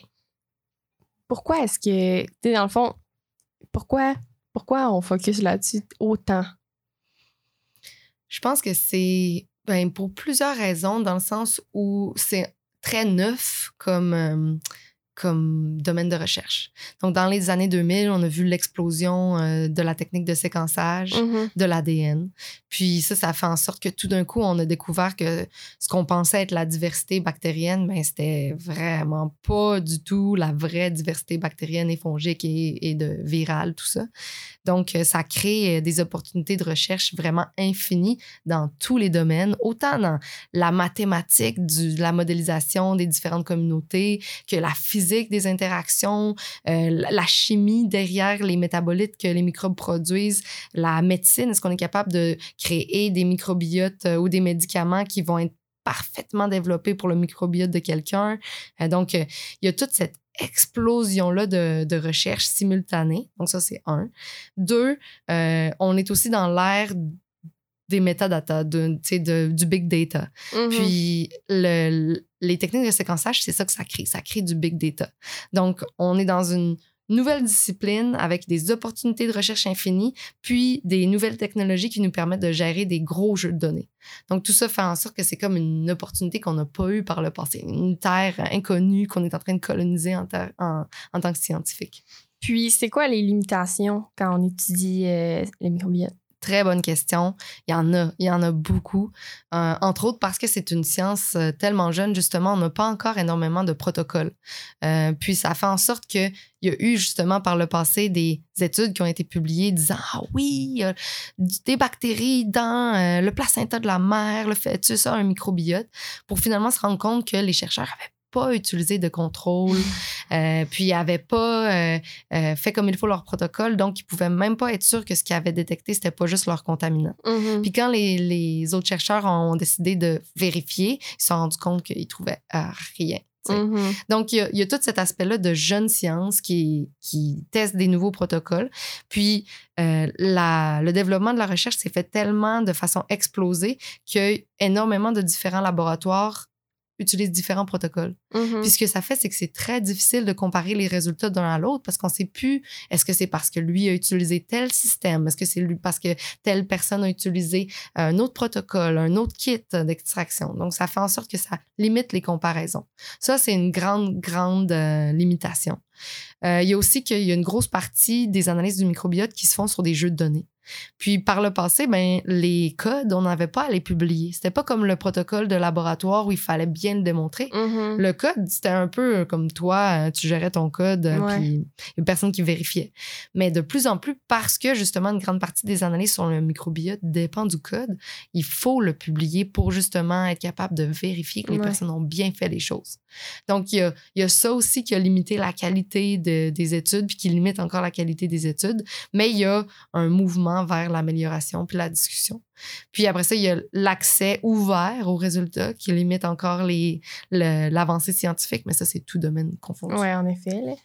pourquoi est-ce que. Tu sais, dans le fond, pourquoi, pourquoi on focus là-dessus autant? Je pense que c'est ben, pour plusieurs raisons, dans le sens où c'est très neuf comme, euh, comme domaine de recherche. Donc, dans les années 2000, on a vu l'explosion euh, de la technique de séquençage. Mhm. de l'ADN. Puis ça, ça fait en sorte que tout d'un coup, on a découvert que ce qu'on pensait être la diversité bactérienne, ben c'était vraiment pas du tout la vraie diversité bactérienne et fongique et, et de virale, tout ça. Donc, euh, ça crée euh, des opportunités de recherche vraiment infinies dans tous les domaines, autant dans la mathématique, du, de la modélisation des différentes communautés, que la physique des interactions, euh, la, chimie derrière les métabolites que les microbes produisent, la médecine, est-ce qu'on est capable de créer des microbiotes euh, ou des médicaments qui vont être parfaitement développés pour le microbiote de quelqu'un? Euh, donc, il y a toute cette explosion-là de, de recherche simultanée. Donc, ça, c'est un. Deux, euh, on est aussi dans l'ère des métadatas, de, de, du big data. Mhm. Puis le, les techniques de séquençage, c'est ça que ça crée. Ça crée du big data. Donc, on est dans une nouvelle discipline avec des opportunités de recherche infinies, puis des nouvelles technologies qui nous permettent de gérer des gros jeux de données. Donc, tout ça fait en sorte que c'est comme une opportunité qu'on n'a pas eue par le passé, une terre inconnue qu'on est en train de coloniser en, en tant que scientifique. Puis, c'est quoi les limitations quand on étudie euh, les microbiotes? Très bonne question. Il y en a, il y en a beaucoup. Euh, entre autres parce que c'est une science euh, tellement jeune, justement, on n'a pas encore énormément de protocoles. Euh, puis ça fait en sorte qu'il y a eu justement par le passé des études qui ont été publiées disant Ah oui, il y a des bactéries dans le placenta de la mère, le fœtus a un microbiote, pour finalement se rendre compte que les chercheurs avaient pas utilisé de contrôle, euh, puis ils n'avaient pas euh, euh, fait comme il faut leur protocole, donc ils pouvaient même pas être sûrs que ce qu'ils avaient détecté, c'était pas juste leur contaminant. Mhm. Puis quand les, les autres chercheurs ont décidé de vérifier, ils se sont rendus compte qu'ils trouvaient rien. Mhm. Donc, il y, a, y a tout cet aspect-là de jeune science qui, qui teste des nouveaux protocoles. Puis, euh, la, le développement de la recherche s'est fait tellement de façon explosée que énormément de différents laboratoires utilisent différents protocoles. Mhm. Puis ce que ça fait, c'est que c'est très difficile de comparer les résultats d'un à l'autre parce qu'on ne sait plus est-ce que c'est parce que lui a utilisé tel système, est-ce que c'est lui parce que telle personne a utilisé un autre protocole, un autre kit d'extraction? Donc ça fait en sorte que ça limite les comparaisons. Ça, c'est une grande, grande euh, limitation. Euh, il y a aussi qu'il y a une grosse partie des analyses du microbiote qui se font sur des jeux de données. Puis par le passé, ben, les codes, on n'avait pas à les publier. C'était pas comme le protocole de laboratoire où il fallait bien le démontrer. Mhm. Le code, c'était un peu comme toi, euh, tu gérais ton code, euh, Ouais. puis il y a personne qui vérifiait. Mais de plus en plus, parce que justement une grande partie des analyses sur le microbiote dépend du code, il faut le publier pour justement être capable de vérifier que les Ouais. personnes ont bien fait les choses. Donc, il y a, il y a ça aussi qui a limité la qualité de- des études, puis qui limite encore la qualité des études. Mais il y a un mouvement vers l'amélioration puis la discussion. Puis après ça, il y a l'accès ouvert aux résultats qui limite encore les, l'avancée scientifique, mais ça, c'est tout domaine confondu. Ouais, en effet. là.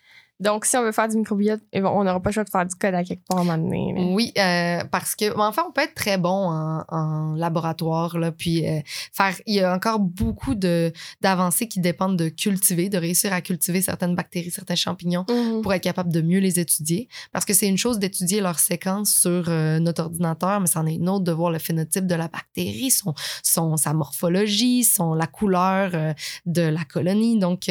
Donc, si on veut faire du microbiote, eh ben, on n'aura pas le choix de faire du code à quelque part à un moment donné. Oui, euh, parce que, enfin, on peut être très bon en, en laboratoire, là, puis euh, faire. Il y a encore beaucoup d'avancées qui dépendent de cultiver, de réussir à cultiver certaines bactéries, certains champignons Mhm. pour être capable de mieux les étudier. Parce que c'est une chose d'étudier leur séquence sur euh, notre ordinateur, mais c'en est une autre de voir le phénotype de la bactérie, son, son, sa morphologie, son, la couleur de la colonie. Donc,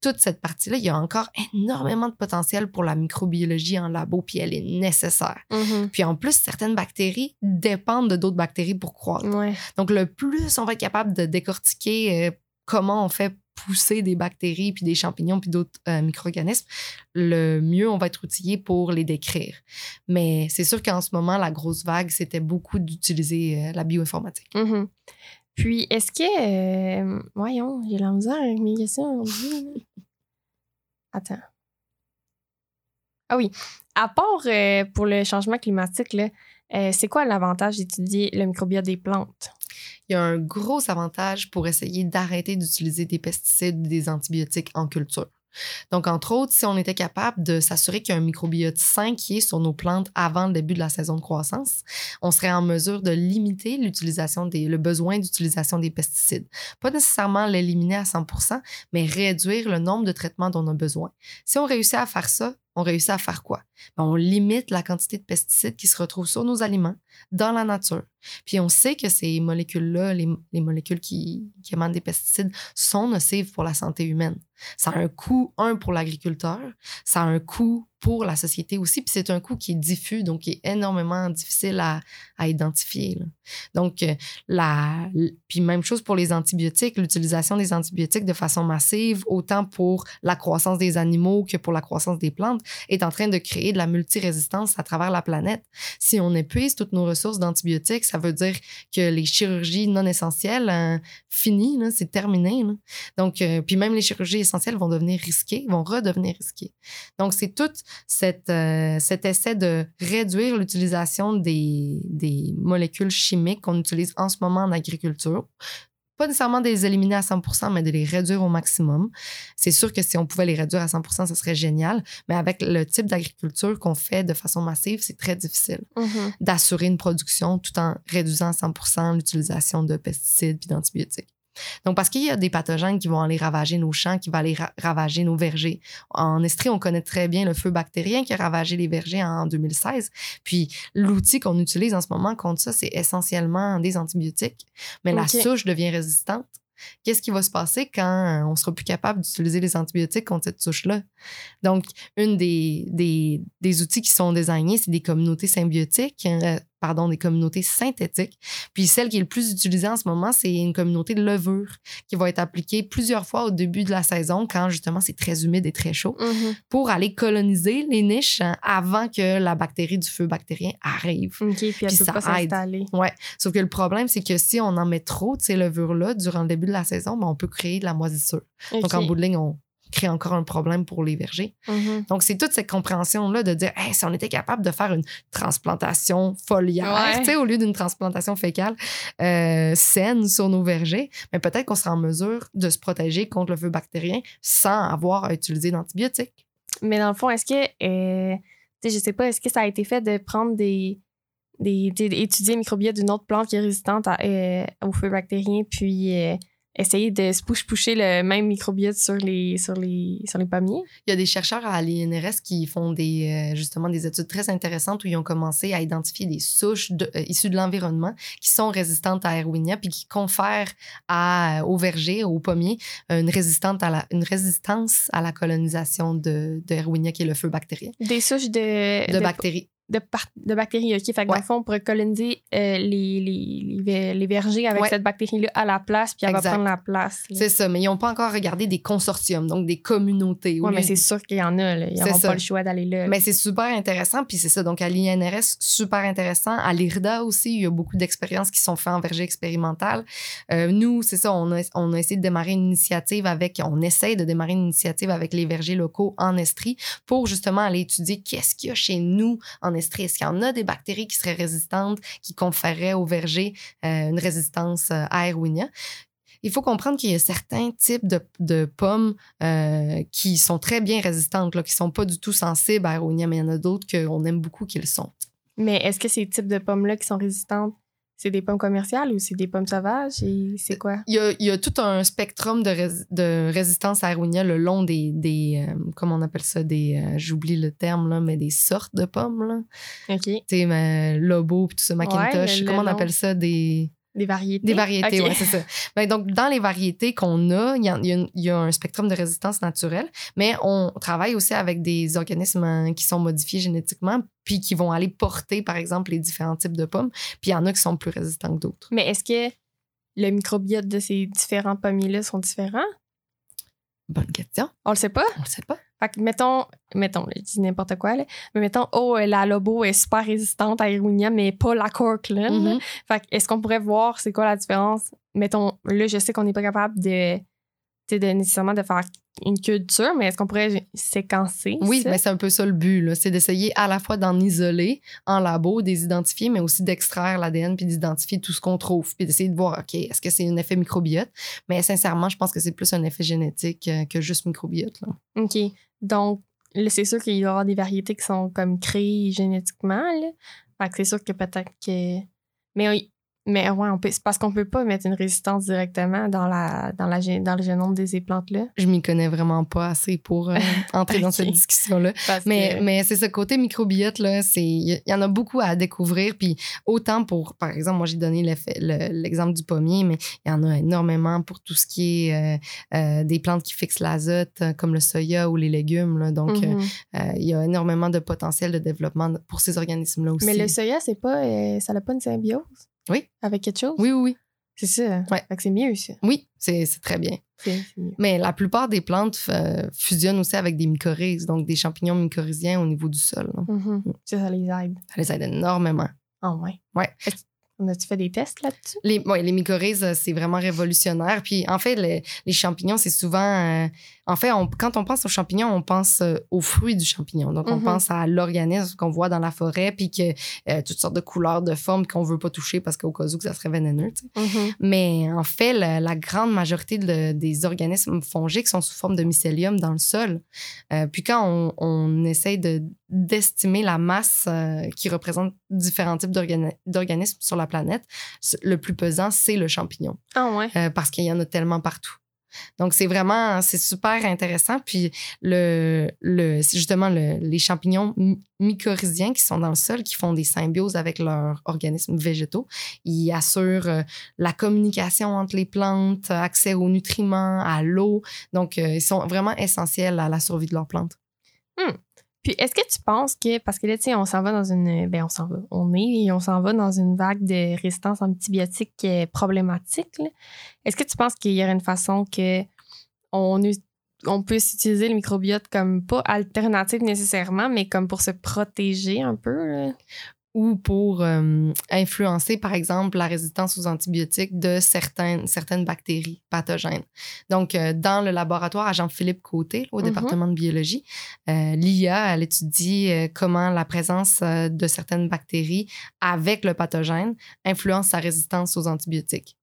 toute cette partie-là, il y a encore énormément de potentiel pour la microbiologie en labo, puis elle est nécessaire. Mhm. Puis en plus, certaines bactéries dépendent de d'autres bactéries pour croître. Ouais. Donc, le plus on va être capable de décortiquer euh, comment on fait pousser des bactéries, puis des champignons, puis d'autres euh, micro-organismes, le mieux on va être outillé pour les décrire. Mais c'est sûr qu'en ce moment, la grosse vague, c'était beaucoup d'utiliser euh, la bioinformatique. Mhm. Puis, est-ce que. euh, voyons, j'ai la misère avec mes questions aujourd'hui. Attends. Ah oui. À part euh, pour le changement climatique, là, euh, c'est quoi l'avantage d'étudier le microbiote des plantes? Il y a un gros avantage pour essayer d'arrêter d'utiliser des pesticides, des antibiotiques en culture. Donc, entre autres, si on était capable de s'assurer qu'il y a un microbiote sain qui est sur nos plantes avant le début de la saison de croissance, on serait en mesure de limiter l'utilisation des, le besoin d'utilisation des pesticides. Pas nécessairement l'éliminer à 100% mais réduire le nombre de traitements dont on a besoin. Si on réussit à faire ça, on réussit à faire quoi? Ben, on limite la quantité de pesticides qui se retrouvent sur nos aliments, dans la nature. Puis on sait que ces molécules-là, les, les molécules qui, qui émanent des pesticides, sont nocives pour la santé humaine. Ça a un coût, un, pour l'agriculteur, ça a un coût pour la société aussi, puis c'est un coût qui est diffus, donc qui est énormément difficile à, à identifier. Donc, euh, la, puis même chose pour les antibiotiques, l'utilisation des antibiotiques de façon massive, autant pour la croissance des animaux que pour la croissance des plantes, est en train de créer de la multirésistance à travers la planète. Si on épuise toutes nos ressources d'antibiotiques, ça veut dire que les chirurgies non essentielles, euh, finies, c'est terminé. Donc, euh, puis même les chirurgies essentielles vont devenir risquées, vont redevenir risquées. Donc, c'est tout cette, euh, cet essai de réduire l'utilisation des, des molécules chimiques qu'on utilise en ce moment en agriculture pas nécessairement de les éliminer à 100 mais de les réduire au maximum. C'est sûr que si on pouvait les réduire à 100% ça serait génial. Mais avec le type d'agriculture qu'on fait de façon massive, c'est très difficile Mhm. d'assurer une production tout en réduisant à 100% l'utilisation de pesticides puis d'antibiotiques. Donc, parce qu'il y a des pathogènes qui vont aller ravager nos champs, qui vont aller ra- ravager nos vergers. En Estrie, on connaît très bien le feu bactérien qui a ravagé les vergers en 2016. Puis, l'outil qu'on utilise en ce moment contre ça, c'est essentiellement des antibiotiques. Mais la souche devient résistante. Qu'est-ce qui va se passer quand on sera plus capable d'utiliser les antibiotiques contre cette souche-là? Donc, une des, des, des outils qui sont désignés, c'est des communautés symbiotiques, euh, pardon, des communautés synthétiques. Puis celle qui est le plus utilisée en ce moment, c'est une communauté de levure qui va être appliquée plusieurs fois au début de la saison, quand justement c'est très humide et très chaud, Mhm. pour aller coloniser les niches hein, avant que la bactérie du feu bactérien arrive. OK, puis elle Puis peut ça pas aide. s'installer. Ouais. Sauf que le problème, c'est que si on en met trop de ces levures-là durant le début de la saison, ben, on peut créer de la moisissure. Donc, en bout de ligne, on crée encore un problème pour les vergers. Mhm. Donc, c'est toute cette compréhension-là de dire, hey, si on était capable de faire une transplantation foliaire, Ouais. au lieu d'une transplantation fécale euh, saine sur nos vergers, mais peut-être qu'on serait en mesure de se protéger contre le feu bactérien sans avoir à utiliser d'antibiotiques. Mais dans le fond, est-ce que, euh, je sais pas, est-ce que ça a été fait de prendre des. des, des- d'étudier le microbiote d'une autre plante qui est résistante à, euh, au feu bactérien, puis euh, essayer de se push-pusher le même microbiote sur les, sur les, sur les pommiers? Il y a des chercheurs à l'INRS qui font des, euh, justement des études très intéressantes où ils ont commencé à identifier des souches de- euh, issues de l'environnement qui sont résistantes à Erwinia puis qui confèrent à, au verger, aux pommiers, une, résistante à la, une résistance à la colonisation de, de Erwinia, qui est le feu bactérien, Des souches de, de, bactéries. De, bactéries, OK? Fait que dans le fond, on pourrait coloniser euh, les, les, les, ver- les vergers avec Ouais. cette bactérie-là à la place, puis elle Exact. va prendre la place. là. C'est ça, mais ils n'ont pas encore regardé des consortiums, donc des communautés. Lieu mais c'est sûr qu'il y en a. Là. Ils n'auront pas le choix d'aller là. Mais c'est super intéressant, puis c'est ça. Donc, à l'INRS, super intéressant. À l'IRDA aussi, il y a beaucoup d'expériences qui sont faites en verger expérimental. Euh, nous, c'est ça, on a, on a essayé de démarrer une initiative avec, on essaye de démarrer une initiative avec les vergers locaux en Estrie pour justement aller étudier qu'est-ce qu'il y a chez nous en Estrie. Est-ce qu'il y en a des bactéries qui seraient résistantes, qui conféreraient au verger euh, une résistance euh, à Erwinia? Il faut comprendre qu'il y a certains types de, pommes euh, qui sont très bien résistantes, qui sont pas du tout sensibles à Aronia, mais il y en a d'autres qu'on aime beaucoup qui le sont. Mais est-ce que ces types de pommes-là qui sont résistantes, c'est des pommes commerciales ou c'est des pommes sauvages? Et c'est quoi? Il y a, il y a tout un spectrum de, rés- de résistance à Aronia le long des, des euh, comment on appelle ça, des, euh, j'oublie le terme, là, mais des sortes de pommes, là. OK. Tu sais, Lobo, puis tout ça, Macintosh, comment on appelle ça, des... Des variétés? Des variétés, OK. oui, c'est ça. Ben, donc, dans les variétés qu'on a, il y, y a y un spectrum de résistance naturelle, mais on travaille aussi avec des organismes euh, qui sont modifiés génétiquement, puis qui vont aller porter, par exemple, les différents types de pommes, puis il y en a qui sont plus résistants que d'autres. Mais est-ce que le microbiote de ces différents pommiers-là sont différents? Bonne question. On le sait pas? On le sait pas. Fait que mettons, mettons, je dis n'importe quoi, là, mais mettons, oh, euh, la Lobo est super résistante à Irunia, mais pas la Corkland. Mhm. Fait que est-ce qu'on pourrait voir c'est quoi la différence? Mettons, là, je sais qu'on n'est pas capable de, de nécessairement de faire une culture, mais est-ce qu'on pourrait séquencer? Oui, ça? mais c'est un peu ça le but, c'est d'essayer à la fois d'en isoler en labo, des identifier, mais aussi d'extraire l'ADN puis d'identifier tout ce qu'on trouve, puis d'essayer de voir, OK, est-ce que c'est un effet microbiote? Mais sincèrement, je pense que c'est plus un effet génétique euh, que juste microbiote. Là. OK. Donc, là, c'est sûr qu'il y aura des variétés qui sont comme créées génétiquement, là. Fait que c'est sûr que peut-être que. Mais, oui, mais ouais, on peut, c'est parce qu'on peut pas mettre une résistance directement dans, la, dans, la, dans le génome de ces plantes-là. Je m'y connais vraiment pas assez pour euh, entrer dans cette discussion-là. Parce Mais, que- mais c'est ce côté microbiote, là, c'est, il y, en a beaucoup à découvrir. Puis autant pour, par exemple, moi, j'ai donné le- l'exemple du pommier, mais il y en a énormément pour tout ce qui est euh, euh, des plantes qui fixent l'azote, comme le soya ou les légumes. Là. Donc, euh, il y a énormément de potentiel de développement pour ces organismes-là aussi. Mais le soya, c'est pas, ça n'a pas une symbiose? Oui. Avec quelque chose? Oui, oui, oui. C'est ça. Ouais. Fait que c'est mieux, ça. Oui, c'est, c'est très bien. Mieux. Mais la plupart des plantes euh, fusionnent aussi avec des mycorhizes, donc des champignons mycorhiziens au niveau du sol. là. Mhm. Ça, ça les aide. Ça les aide énormément. Ah ouais. Ouais. Est-ce- On a-tu fait des tests là-dessus? Les, ouais, les mycorhizes, euh, c'est vraiment révolutionnaire. Puis en fait, les, les champignons, c'est souvent. euh, en fait, on- quand on pense aux champignons, on pense euh, aux fruits du champignon. Donc, on Mhm. pense à l'organisme qu'on voit dans la forêt, puis que euh, toutes sortes de couleurs, de formes qu'on veut pas toucher parce qu'au cas où que ça serait vénéneux. Mhm. Mais en fait, la, la grande majorité de- des organismes fongiques sont sous forme de mycélium dans le sol. Euh, puis quand on, on essaye de- d'estimer la masse euh, qui représente différents types d'organi- d'organismes sur la planète, le plus pesant, c'est le champignon, Ah ouais. euh, parce qu'il y en a tellement partout. Donc, c'est vraiment, c'est super intéressant. Puis, le, le, justement le- les champignons my- mycorhiziens qui sont dans le sol, qui font des symbioses avec leurs organismes végétaux, ils assurent euh, la communication entre les plantes, accès aux nutriments, à l'eau. Donc, euh, ils sont vraiment essentiels à la survie de leurs plantes. Puis est-ce que tu penses que, parce que là, tu sais, on s'en va dans une. Ben, on s'en va. On est et on s'en va dans une vague de résistance antibiotique euh, problématique. là. Est-ce que tu penses qu'il y aurait une façon que on, on puisse utiliser le microbiote comme pas alternative nécessairement, mais comme pour se protéger un peu? là? Ou pour euh, influencer, par exemple, la résistance aux antibiotiques de certaines, certaines bactéries pathogènes. Donc, euh, dans le laboratoire à Jean-Philippe Côté, au Mhm. département de biologie, euh, l'IA, elle étudie comment la présence de certaines bactéries avec le pathogène influence sa résistance aux antibiotiques.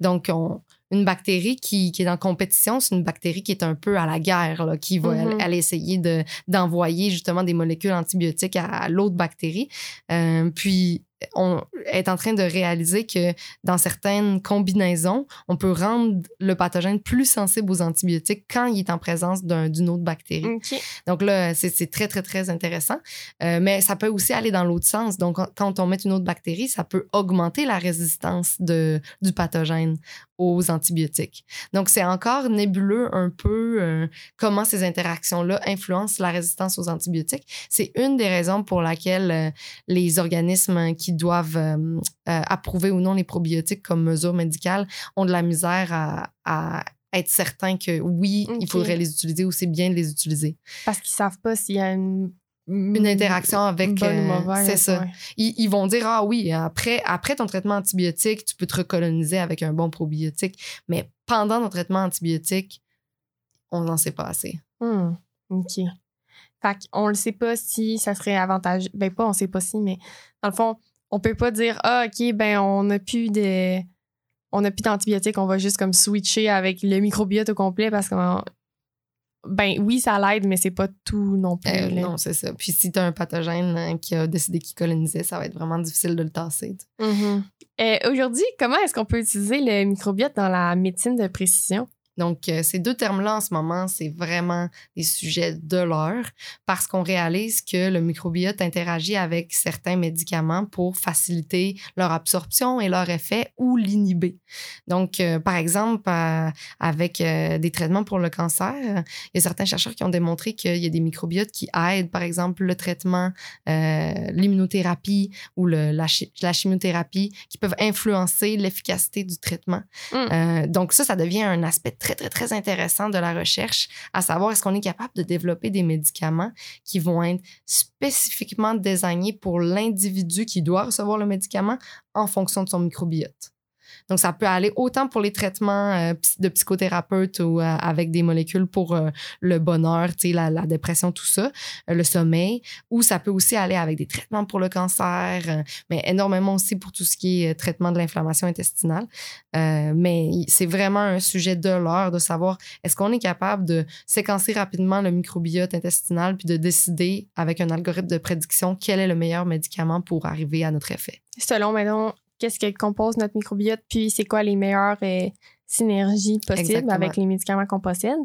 Donc, on- une bactérie qui, qui est en compétition, c'est une bactérie qui est un peu à la guerre, là, qui va Mhm. elle, elle essayer de, d'envoyer justement des molécules antibiotiques à, à l'autre bactérie. Euh, puis, on est en train de réaliser que dans certaines combinaisons, on peut rendre le pathogène plus sensible aux antibiotiques quand il est en présence d'un- d'une autre bactérie. Donc là, c'est très, très, très intéressant. Euh, mais ça peut aussi aller dans l'autre sens. Donc, quand- quand on met une autre bactérie, ça peut augmenter la résistance de, du pathogène aux antibiotiques. Donc, c'est encore nébuleux un peu euh, comment ces interactions-là influencent la résistance aux antibiotiques. C'est une des raisons pour laquelle euh, les organismes qui doivent euh, approuver ou non les probiotiques comme mesure médicale ont de la misère à, à être certains que oui, il faudrait les utiliser ou c'est bien de les utiliser Parce qu'ils savent pas s'il y a une. Une interaction avec. euh, c'est ça. Ils, ils vont dire Ah oui, après, après ton traitement antibiotique, tu peux te recoloniser avec un bon probiotique. Mais pendant ton traitement antibiotique, on n'en sait pas assez. Hmm, OK. Fait qu'on le sait pas si ça serait avantageux. Ben, pas on sait pas si, mais dans le fond, on peut pas dire Ah, OK, ben, on n'a plus de. On n'a plus d'antibiotiques, on va juste comme switcher avec le microbiote au complet parce que. Ben oui, ça l'aide, mais c'est pas tout non plus. Euh, non, c'est ça. Puis si tu as un pathogène hein, qui a décidé qu'il colonisait, ça va être vraiment difficile de le tasser. Mhm. Euh, Aujourd'hui, comment est-ce qu'on peut utiliser le microbiote dans la médecine de précision? Donc, euh, ces deux termes-là, en ce moment, c'est vraiment des sujets de l'heure parce qu'on réalise que le microbiote interagit avec certains médicaments pour faciliter leur absorption et leur effet ou l'inhiber. Donc, euh, par exemple, euh, avec des traitements pour le cancer, il y a certains chercheurs qui ont démontré qu'il y a des microbiotes qui aident, par exemple, le traitement, l'immunothérapie ou le- la, chi- la chimiothérapie, qui peuvent influencer l'efficacité du traitement. Mm. Euh, donc ça, ça devient un aspect très, très, très intéressant de la recherche, à savoir est-ce qu'on est capable de développer des médicaments qui vont être spécifiquement désignés pour l'individu qui doit recevoir le médicament en fonction de son microbiote? Donc, ça peut aller autant pour les traitements euh, de psychothérapeute ou euh, avec des molécules pour euh, le bonheur, la, la dépression, tout ça, le sommeil, ou ça peut aussi aller avec des traitements pour le cancer, mais énormément aussi pour tout ce qui est traitement de l'inflammation intestinale. Mais c'est vraiment un sujet de l'heure de savoir est-ce qu'on est capable de séquencer rapidement le microbiote intestinal puis de décider avec un algorithme de prédiction quel est le meilleur médicament pour arriver à notre effet? Selon, maintenant, qu'est-ce qui compose notre microbiote, puis c'est quoi les meilleures euh, synergies possibles Exactement. avec les médicaments qu'on possède.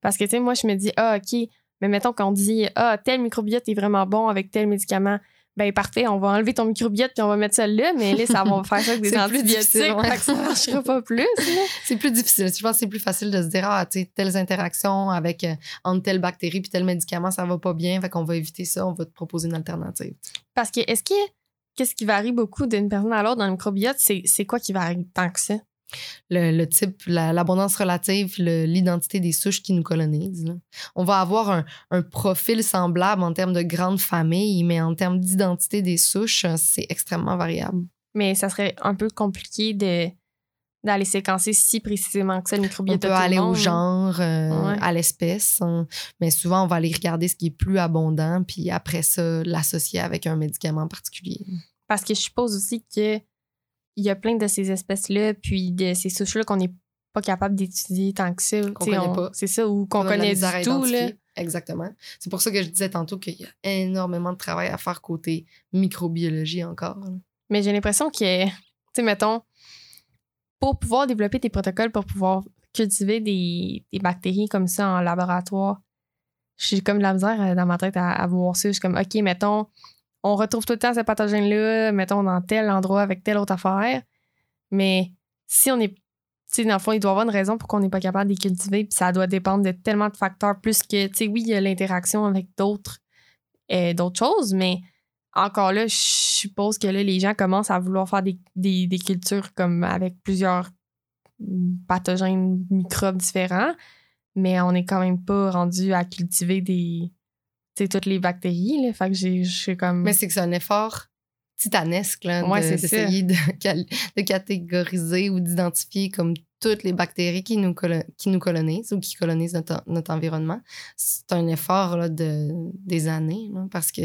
Parce que, tu sais, moi, je me dis, ah, OK, mais mettons qu'on dit, ah, tel microbiote est vraiment bon avec tel médicament. Ben, parfait, on va enlever ton microbiote puis on va mettre ça là, mais là, ça va faire ça avec des antibiotiques. ouais. que ça marchera pas plus. C'est plus difficile. Je pense que c'est plus facile de se dire, ah, tu sais, telles interactions avec euh, entre telle bactérie puis tel médicament, ça va pas bien, fait qu'on va éviter ça, on va te proposer une alternative. Parce que, est-ce que, qu'est-ce qui varie beaucoup d'une personne à l'autre dans le microbiote? C'est, c'est quoi qui varie tant que ça? le, le type, la- l'abondance relative, l'identité des souches qui nous colonisent. là. On va avoir un, un profil semblable en termes de grande famille, mais en termes d'identité des souches, euh, c'est extrêmement variable. Mais ça serait un peu compliqué de d'aller séquencer si précisément que ça le On microbiote peut tout le aller au genre, euh, Ouais. à l'espèce, on- mais souvent, on va aller regarder ce qui est plus abondant, puis après ça, l'associer avec un médicament particulier. Parce que je suppose aussi que il y a plein de ces espèces-là, puis de ces souches-là qu'on n'est pas capable d'étudier tant que ça. Qu'on connaît on- pas. C'est ça, ou qu'on On connaît du tout. Là. Exactement. C'est pour ça que je disais tantôt qu'il y a énormément de travail à faire côté microbiologie encore. Mais j'ai l'impression que, tu sais, mettons, pour pouvoir développer des protocoles, pour pouvoir cultiver des, bactéries comme ça en laboratoire, j'ai comme de la misère euh, dans ma tête à, à voir ça. Je suis comme, OK, mettons, on retrouve tout le temps ce pathogène-là, mettons, dans tel endroit avec telle autre affaire. Mais si on est. Tu sais, dans le fond, il doit y avoir une raison pour qu'on n'est pas capable de les cultiver, puis ça doit dépendre de tellement de facteurs, plus que, tu sais, oui, il y a l'interaction avec d'autres euh, d'autres choses, mais encore là, je suppose que là, les gens commencent à vouloir faire des, des, des cultures comme avec plusieurs pathogènes, microbes différents, mais on n'est quand même pas rendu à cultiver des, toutes les bactéries. Là. Fait que j'ai- je suis comme. Mais c'est que c'est un effort titanesque là, Ouais, d'essayer de, de catégoriser ou d'identifier comme toutes les bactéries qui nous, qui nous colonisent ou qui colonisent notre, notre environnement. C'est un effort là, de, des années parce que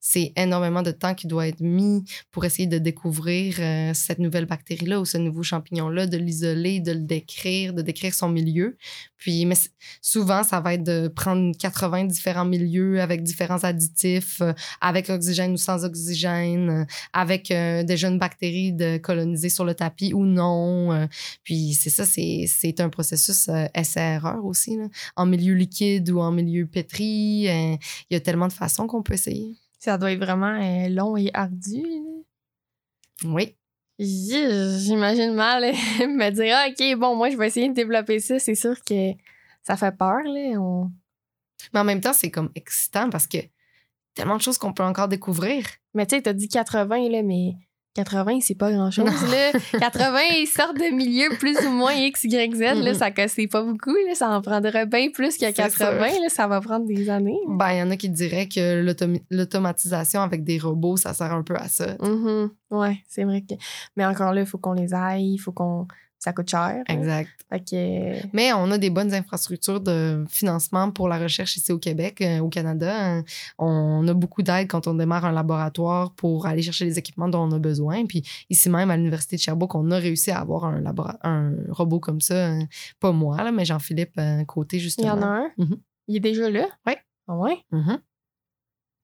c'est énormément de temps qui doit être mis pour essayer de découvrir euh, cette nouvelle bactérie-là ou ce nouveau champignon-là, de l'isoler, de le décrire, de décrire son milieu. Puis, mais souvent, ça va être de prendre 80 différents milieux avec différents additifs, euh, avec oxygène ou sans oxygène, euh, avec des jeunes bactéries de coloniser sur le tapis ou non. puis c'est ça, c'est c'est un processus euh, essai-erreur aussi, là. en milieu liquide ou en milieu pétri. euh, Il y a tellement de façons qu'on peut essayer. Ça doit être vraiment euh, long et ardu. là. Oui. J'imagine mal me dire, ah, OK, bon, moi, je vais essayer de développer ça. C'est sûr que ça fait peur. Là. On- Mais en même temps, c'est comme excitant parce que tellement de choses qu'on peut encore découvrir. Mais tu sais, t'as dit 80, là, mais 80, c'est pas grand-chose. Là. 80, ils sortent de milieux plus ou moins X, Y, Z. Là, ça c'est pas beaucoup. Là, ça en prendrait bien plus que C'est 80. Là, ça va prendre des années. Ben, il y en a qui diraient que l'automatisation avec des robots, ça sert un peu à ça. Mhm. Ouais, c'est vrai que. Mais encore là, il faut qu'on les aille, il faut qu'on. Ça coûte cher. Exact. Fait que. Mais on a des bonnes infrastructures de financement pour la recherche ici au Québec, euh, au Canada. Euh, On a beaucoup d'aide quand on démarre un laboratoire pour aller chercher les équipements dont on a besoin. Puis ici même, à l'Université de Sherbrooke, on a réussi à avoir un, robot comme ça. Euh, Pas moi, là, mais Jean-Philippe Côté, Il y justement. en a un? Mhm. Il est déjà là? Ouais. Ah ouais? Mhm.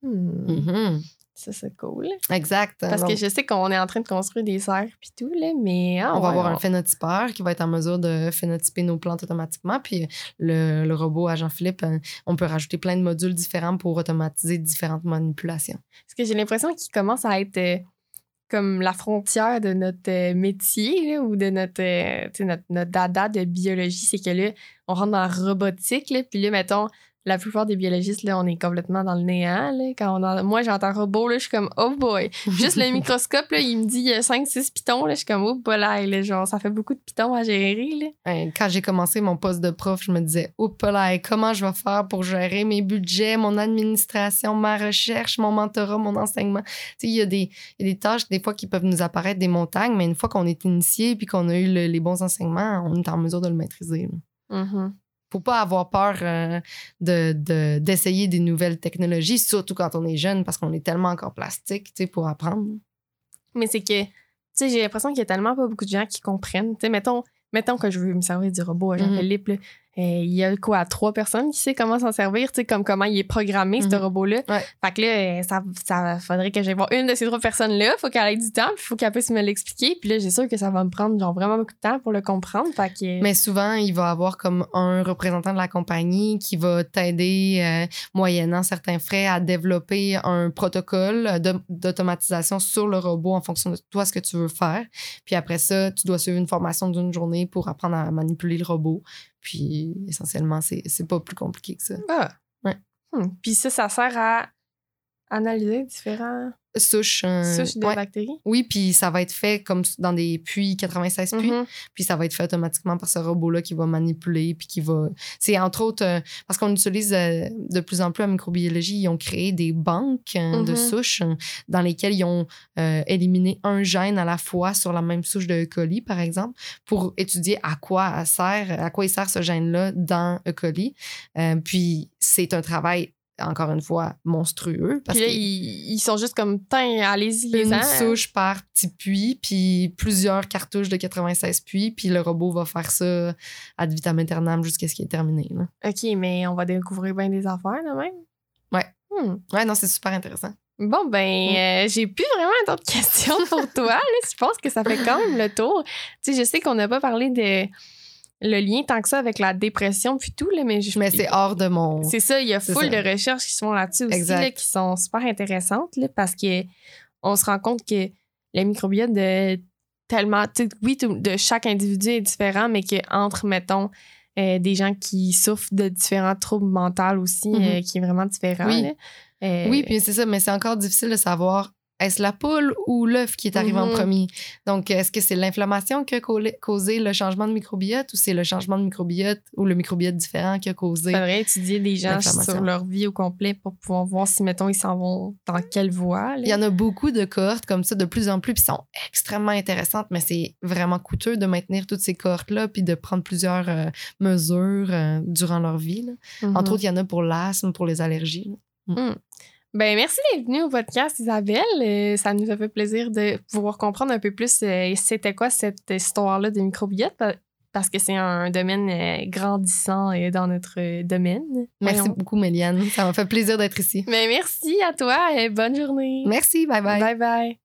Hmm. Mhm. Ça, c'est cool. Exact. Parce Donc, que je sais qu'on est en train de construire des serres puis tout, là, mais. ah on va ouais, avoir on- un phénotypeur qui va être en mesure de phénotyper nos plantes automatiquement. Puis le, le robot à Jean-Philippe, euh, on peut rajouter plein de modules différents pour automatiser différentes manipulations. Parce que j'ai l'impression qu'il commence à être euh, comme la frontière de notre euh, métier là, ou de notre, euh, notre, notre dada de biologie. C'est que là, on rentre dans la robotique, là, puis là, mettons, la plupart des biologistes, là, on est complètement dans le néant. Là, quand on en- Moi, j'entends robot, là, je suis comme, oh boy. Juste le microscope, là, il me dit il y a 5-6 pitons. Là, je suis comme, oh boy, là, genre, ça fait beaucoup de pitons à gérer. Là. Quand j'ai commencé mon poste de prof, je me disais, oups là, comment je vais faire pour gérer mes budgets, mon administration, ma recherche, mon mentorat, mon enseignement? Il y, a des- il y a des tâches, des fois, qui peuvent nous apparaître des montagnes, mais une fois qu'on est initié puis qu'on a eu le- les bons enseignements, on est en mesure de le maîtriser. Faut pas avoir peur euh, de, de- d'essayer des nouvelles technologies, surtout quand on est jeune, parce qu'on est tellement encore plastique, tu sais, pour apprendre. Mais c'est que, tu sais, j'ai l'impression qu'il y a tellement pas beaucoup de gens qui comprennent. Tu sais, mettons, mettons que je veux me servir du robot à Jean-Philippe. Euh, il y a quoi, trois personnes qui savent comment s'en servir, tu sais, comme comment il est programmé, ce Mhm. robot-là. Ouais. Fait que là, euh, ça, ça faudrait que j'aille voir une de ces trois personnes-là. Faut qu'elle ait du temps, puis faut qu'elle puisse me l'expliquer. Puis là, j'ai sûr que ça va me prendre, genre, vraiment beaucoup de temps pour le comprendre. Fait que. Mais souvent, il va avoir comme un représentant de la compagnie qui va t'aider, euh, moyennant certains frais, à développer un protocole d'automatisation sur le robot en fonction de toi, ce que tu veux faire. Puis après ça, tu dois suivre une formation d'une journée pour apprendre à manipuler le robot. Puis essentiellement, c'est pas plus compliqué que ça. Ah. Ouais. Hmm. Puis ça, ça sert à analyser différents. Souches. euh, Souche de ouais. bactéries? Oui, puis ça va être fait comme dans des puits, 96 puits. Mhm. Puis ça va être fait automatiquement par ce robot-là qui va manipuler, puis qui va... C'est entre autres... euh, parce qu'on utilise euh, de plus en plus en microbiologie, ils ont créé des banques euh, de Mhm. souches dans lesquelles ils ont éliminé un gène à la fois sur la même souche de E. coli, par exemple, pour étudier à quoi sert, à quoi il sert ce gène-là dans E. coli. Puis c'est un travail, encore une fois, monstrueux. Parce Puis là, que ils, ils sont juste comme, tiens, allez-y, les une souche par petit puits, puis plusieurs cartouches de 96 puits, puis le robot va faire ça ad vitam aeternam jusqu'à ce qu'il est terminé. là. OK, mais on va découvrir bien des affaires, là, même. Ouais. Hmm. Ouais, non, c'est super intéressant. Bon, ben, euh, j'ai plus vraiment d'autres questions pour toi. Là. Je pense que ça fait quand même le tour. Tu sais, je sais qu'on n'a pas parlé de le lien tant que ça avec la dépression puis tout, là, mais je Mais c'est hors de mon. C'est ça, il y a full ça. de recherches qui se font là-dessus aussi, là, qui sont super intéressantes, là, parce que on se rend compte que le microbiote de tellement, oui, de chaque individu est différent, mais que entre, mettons, euh, des gens qui souffrent de différents troubles mentaux aussi, Mhm. euh, qui est vraiment différent. Oui. Euh, Oui, puis c'est ça, mais c'est encore difficile de savoir est-ce la poule ou l'œuf qui est arrivé en Mhm. premier? Donc, est-ce que c'est l'inflammation qui a causé le changement de microbiote ou c'est le changement de microbiote ou le microbiote différent qui a causé. Il faudrait étudier des gens sur leur vie au complet pour pouvoir voir si, mettons, ils s'en vont dans quelle voie. là. Il y en a beaucoup de cohortes comme ça de plus en plus, puis sont extrêmement intéressantes, mais c'est vraiment coûteux de maintenir toutes ces cohortes-là, puis de prendre plusieurs euh, mesures euh, durant leur vie. là. Mhm. Entre autres, il y en a pour l'asthme, pour les allergies. là. Ben, merci d'être venue au podcast, Isabelle. Euh, ça nous a fait plaisir de pouvoir comprendre un peu plus euh, c'était quoi cette histoire-là de microbiote, pa- parce que c'est un domaine euh, grandissant euh, dans notre domaine. Merci Voyons. beaucoup, Méliane. Ça m'a fait plaisir d'être ici. Ben, merci à toi et bonne journée. Merci, bye bye. Bye bye.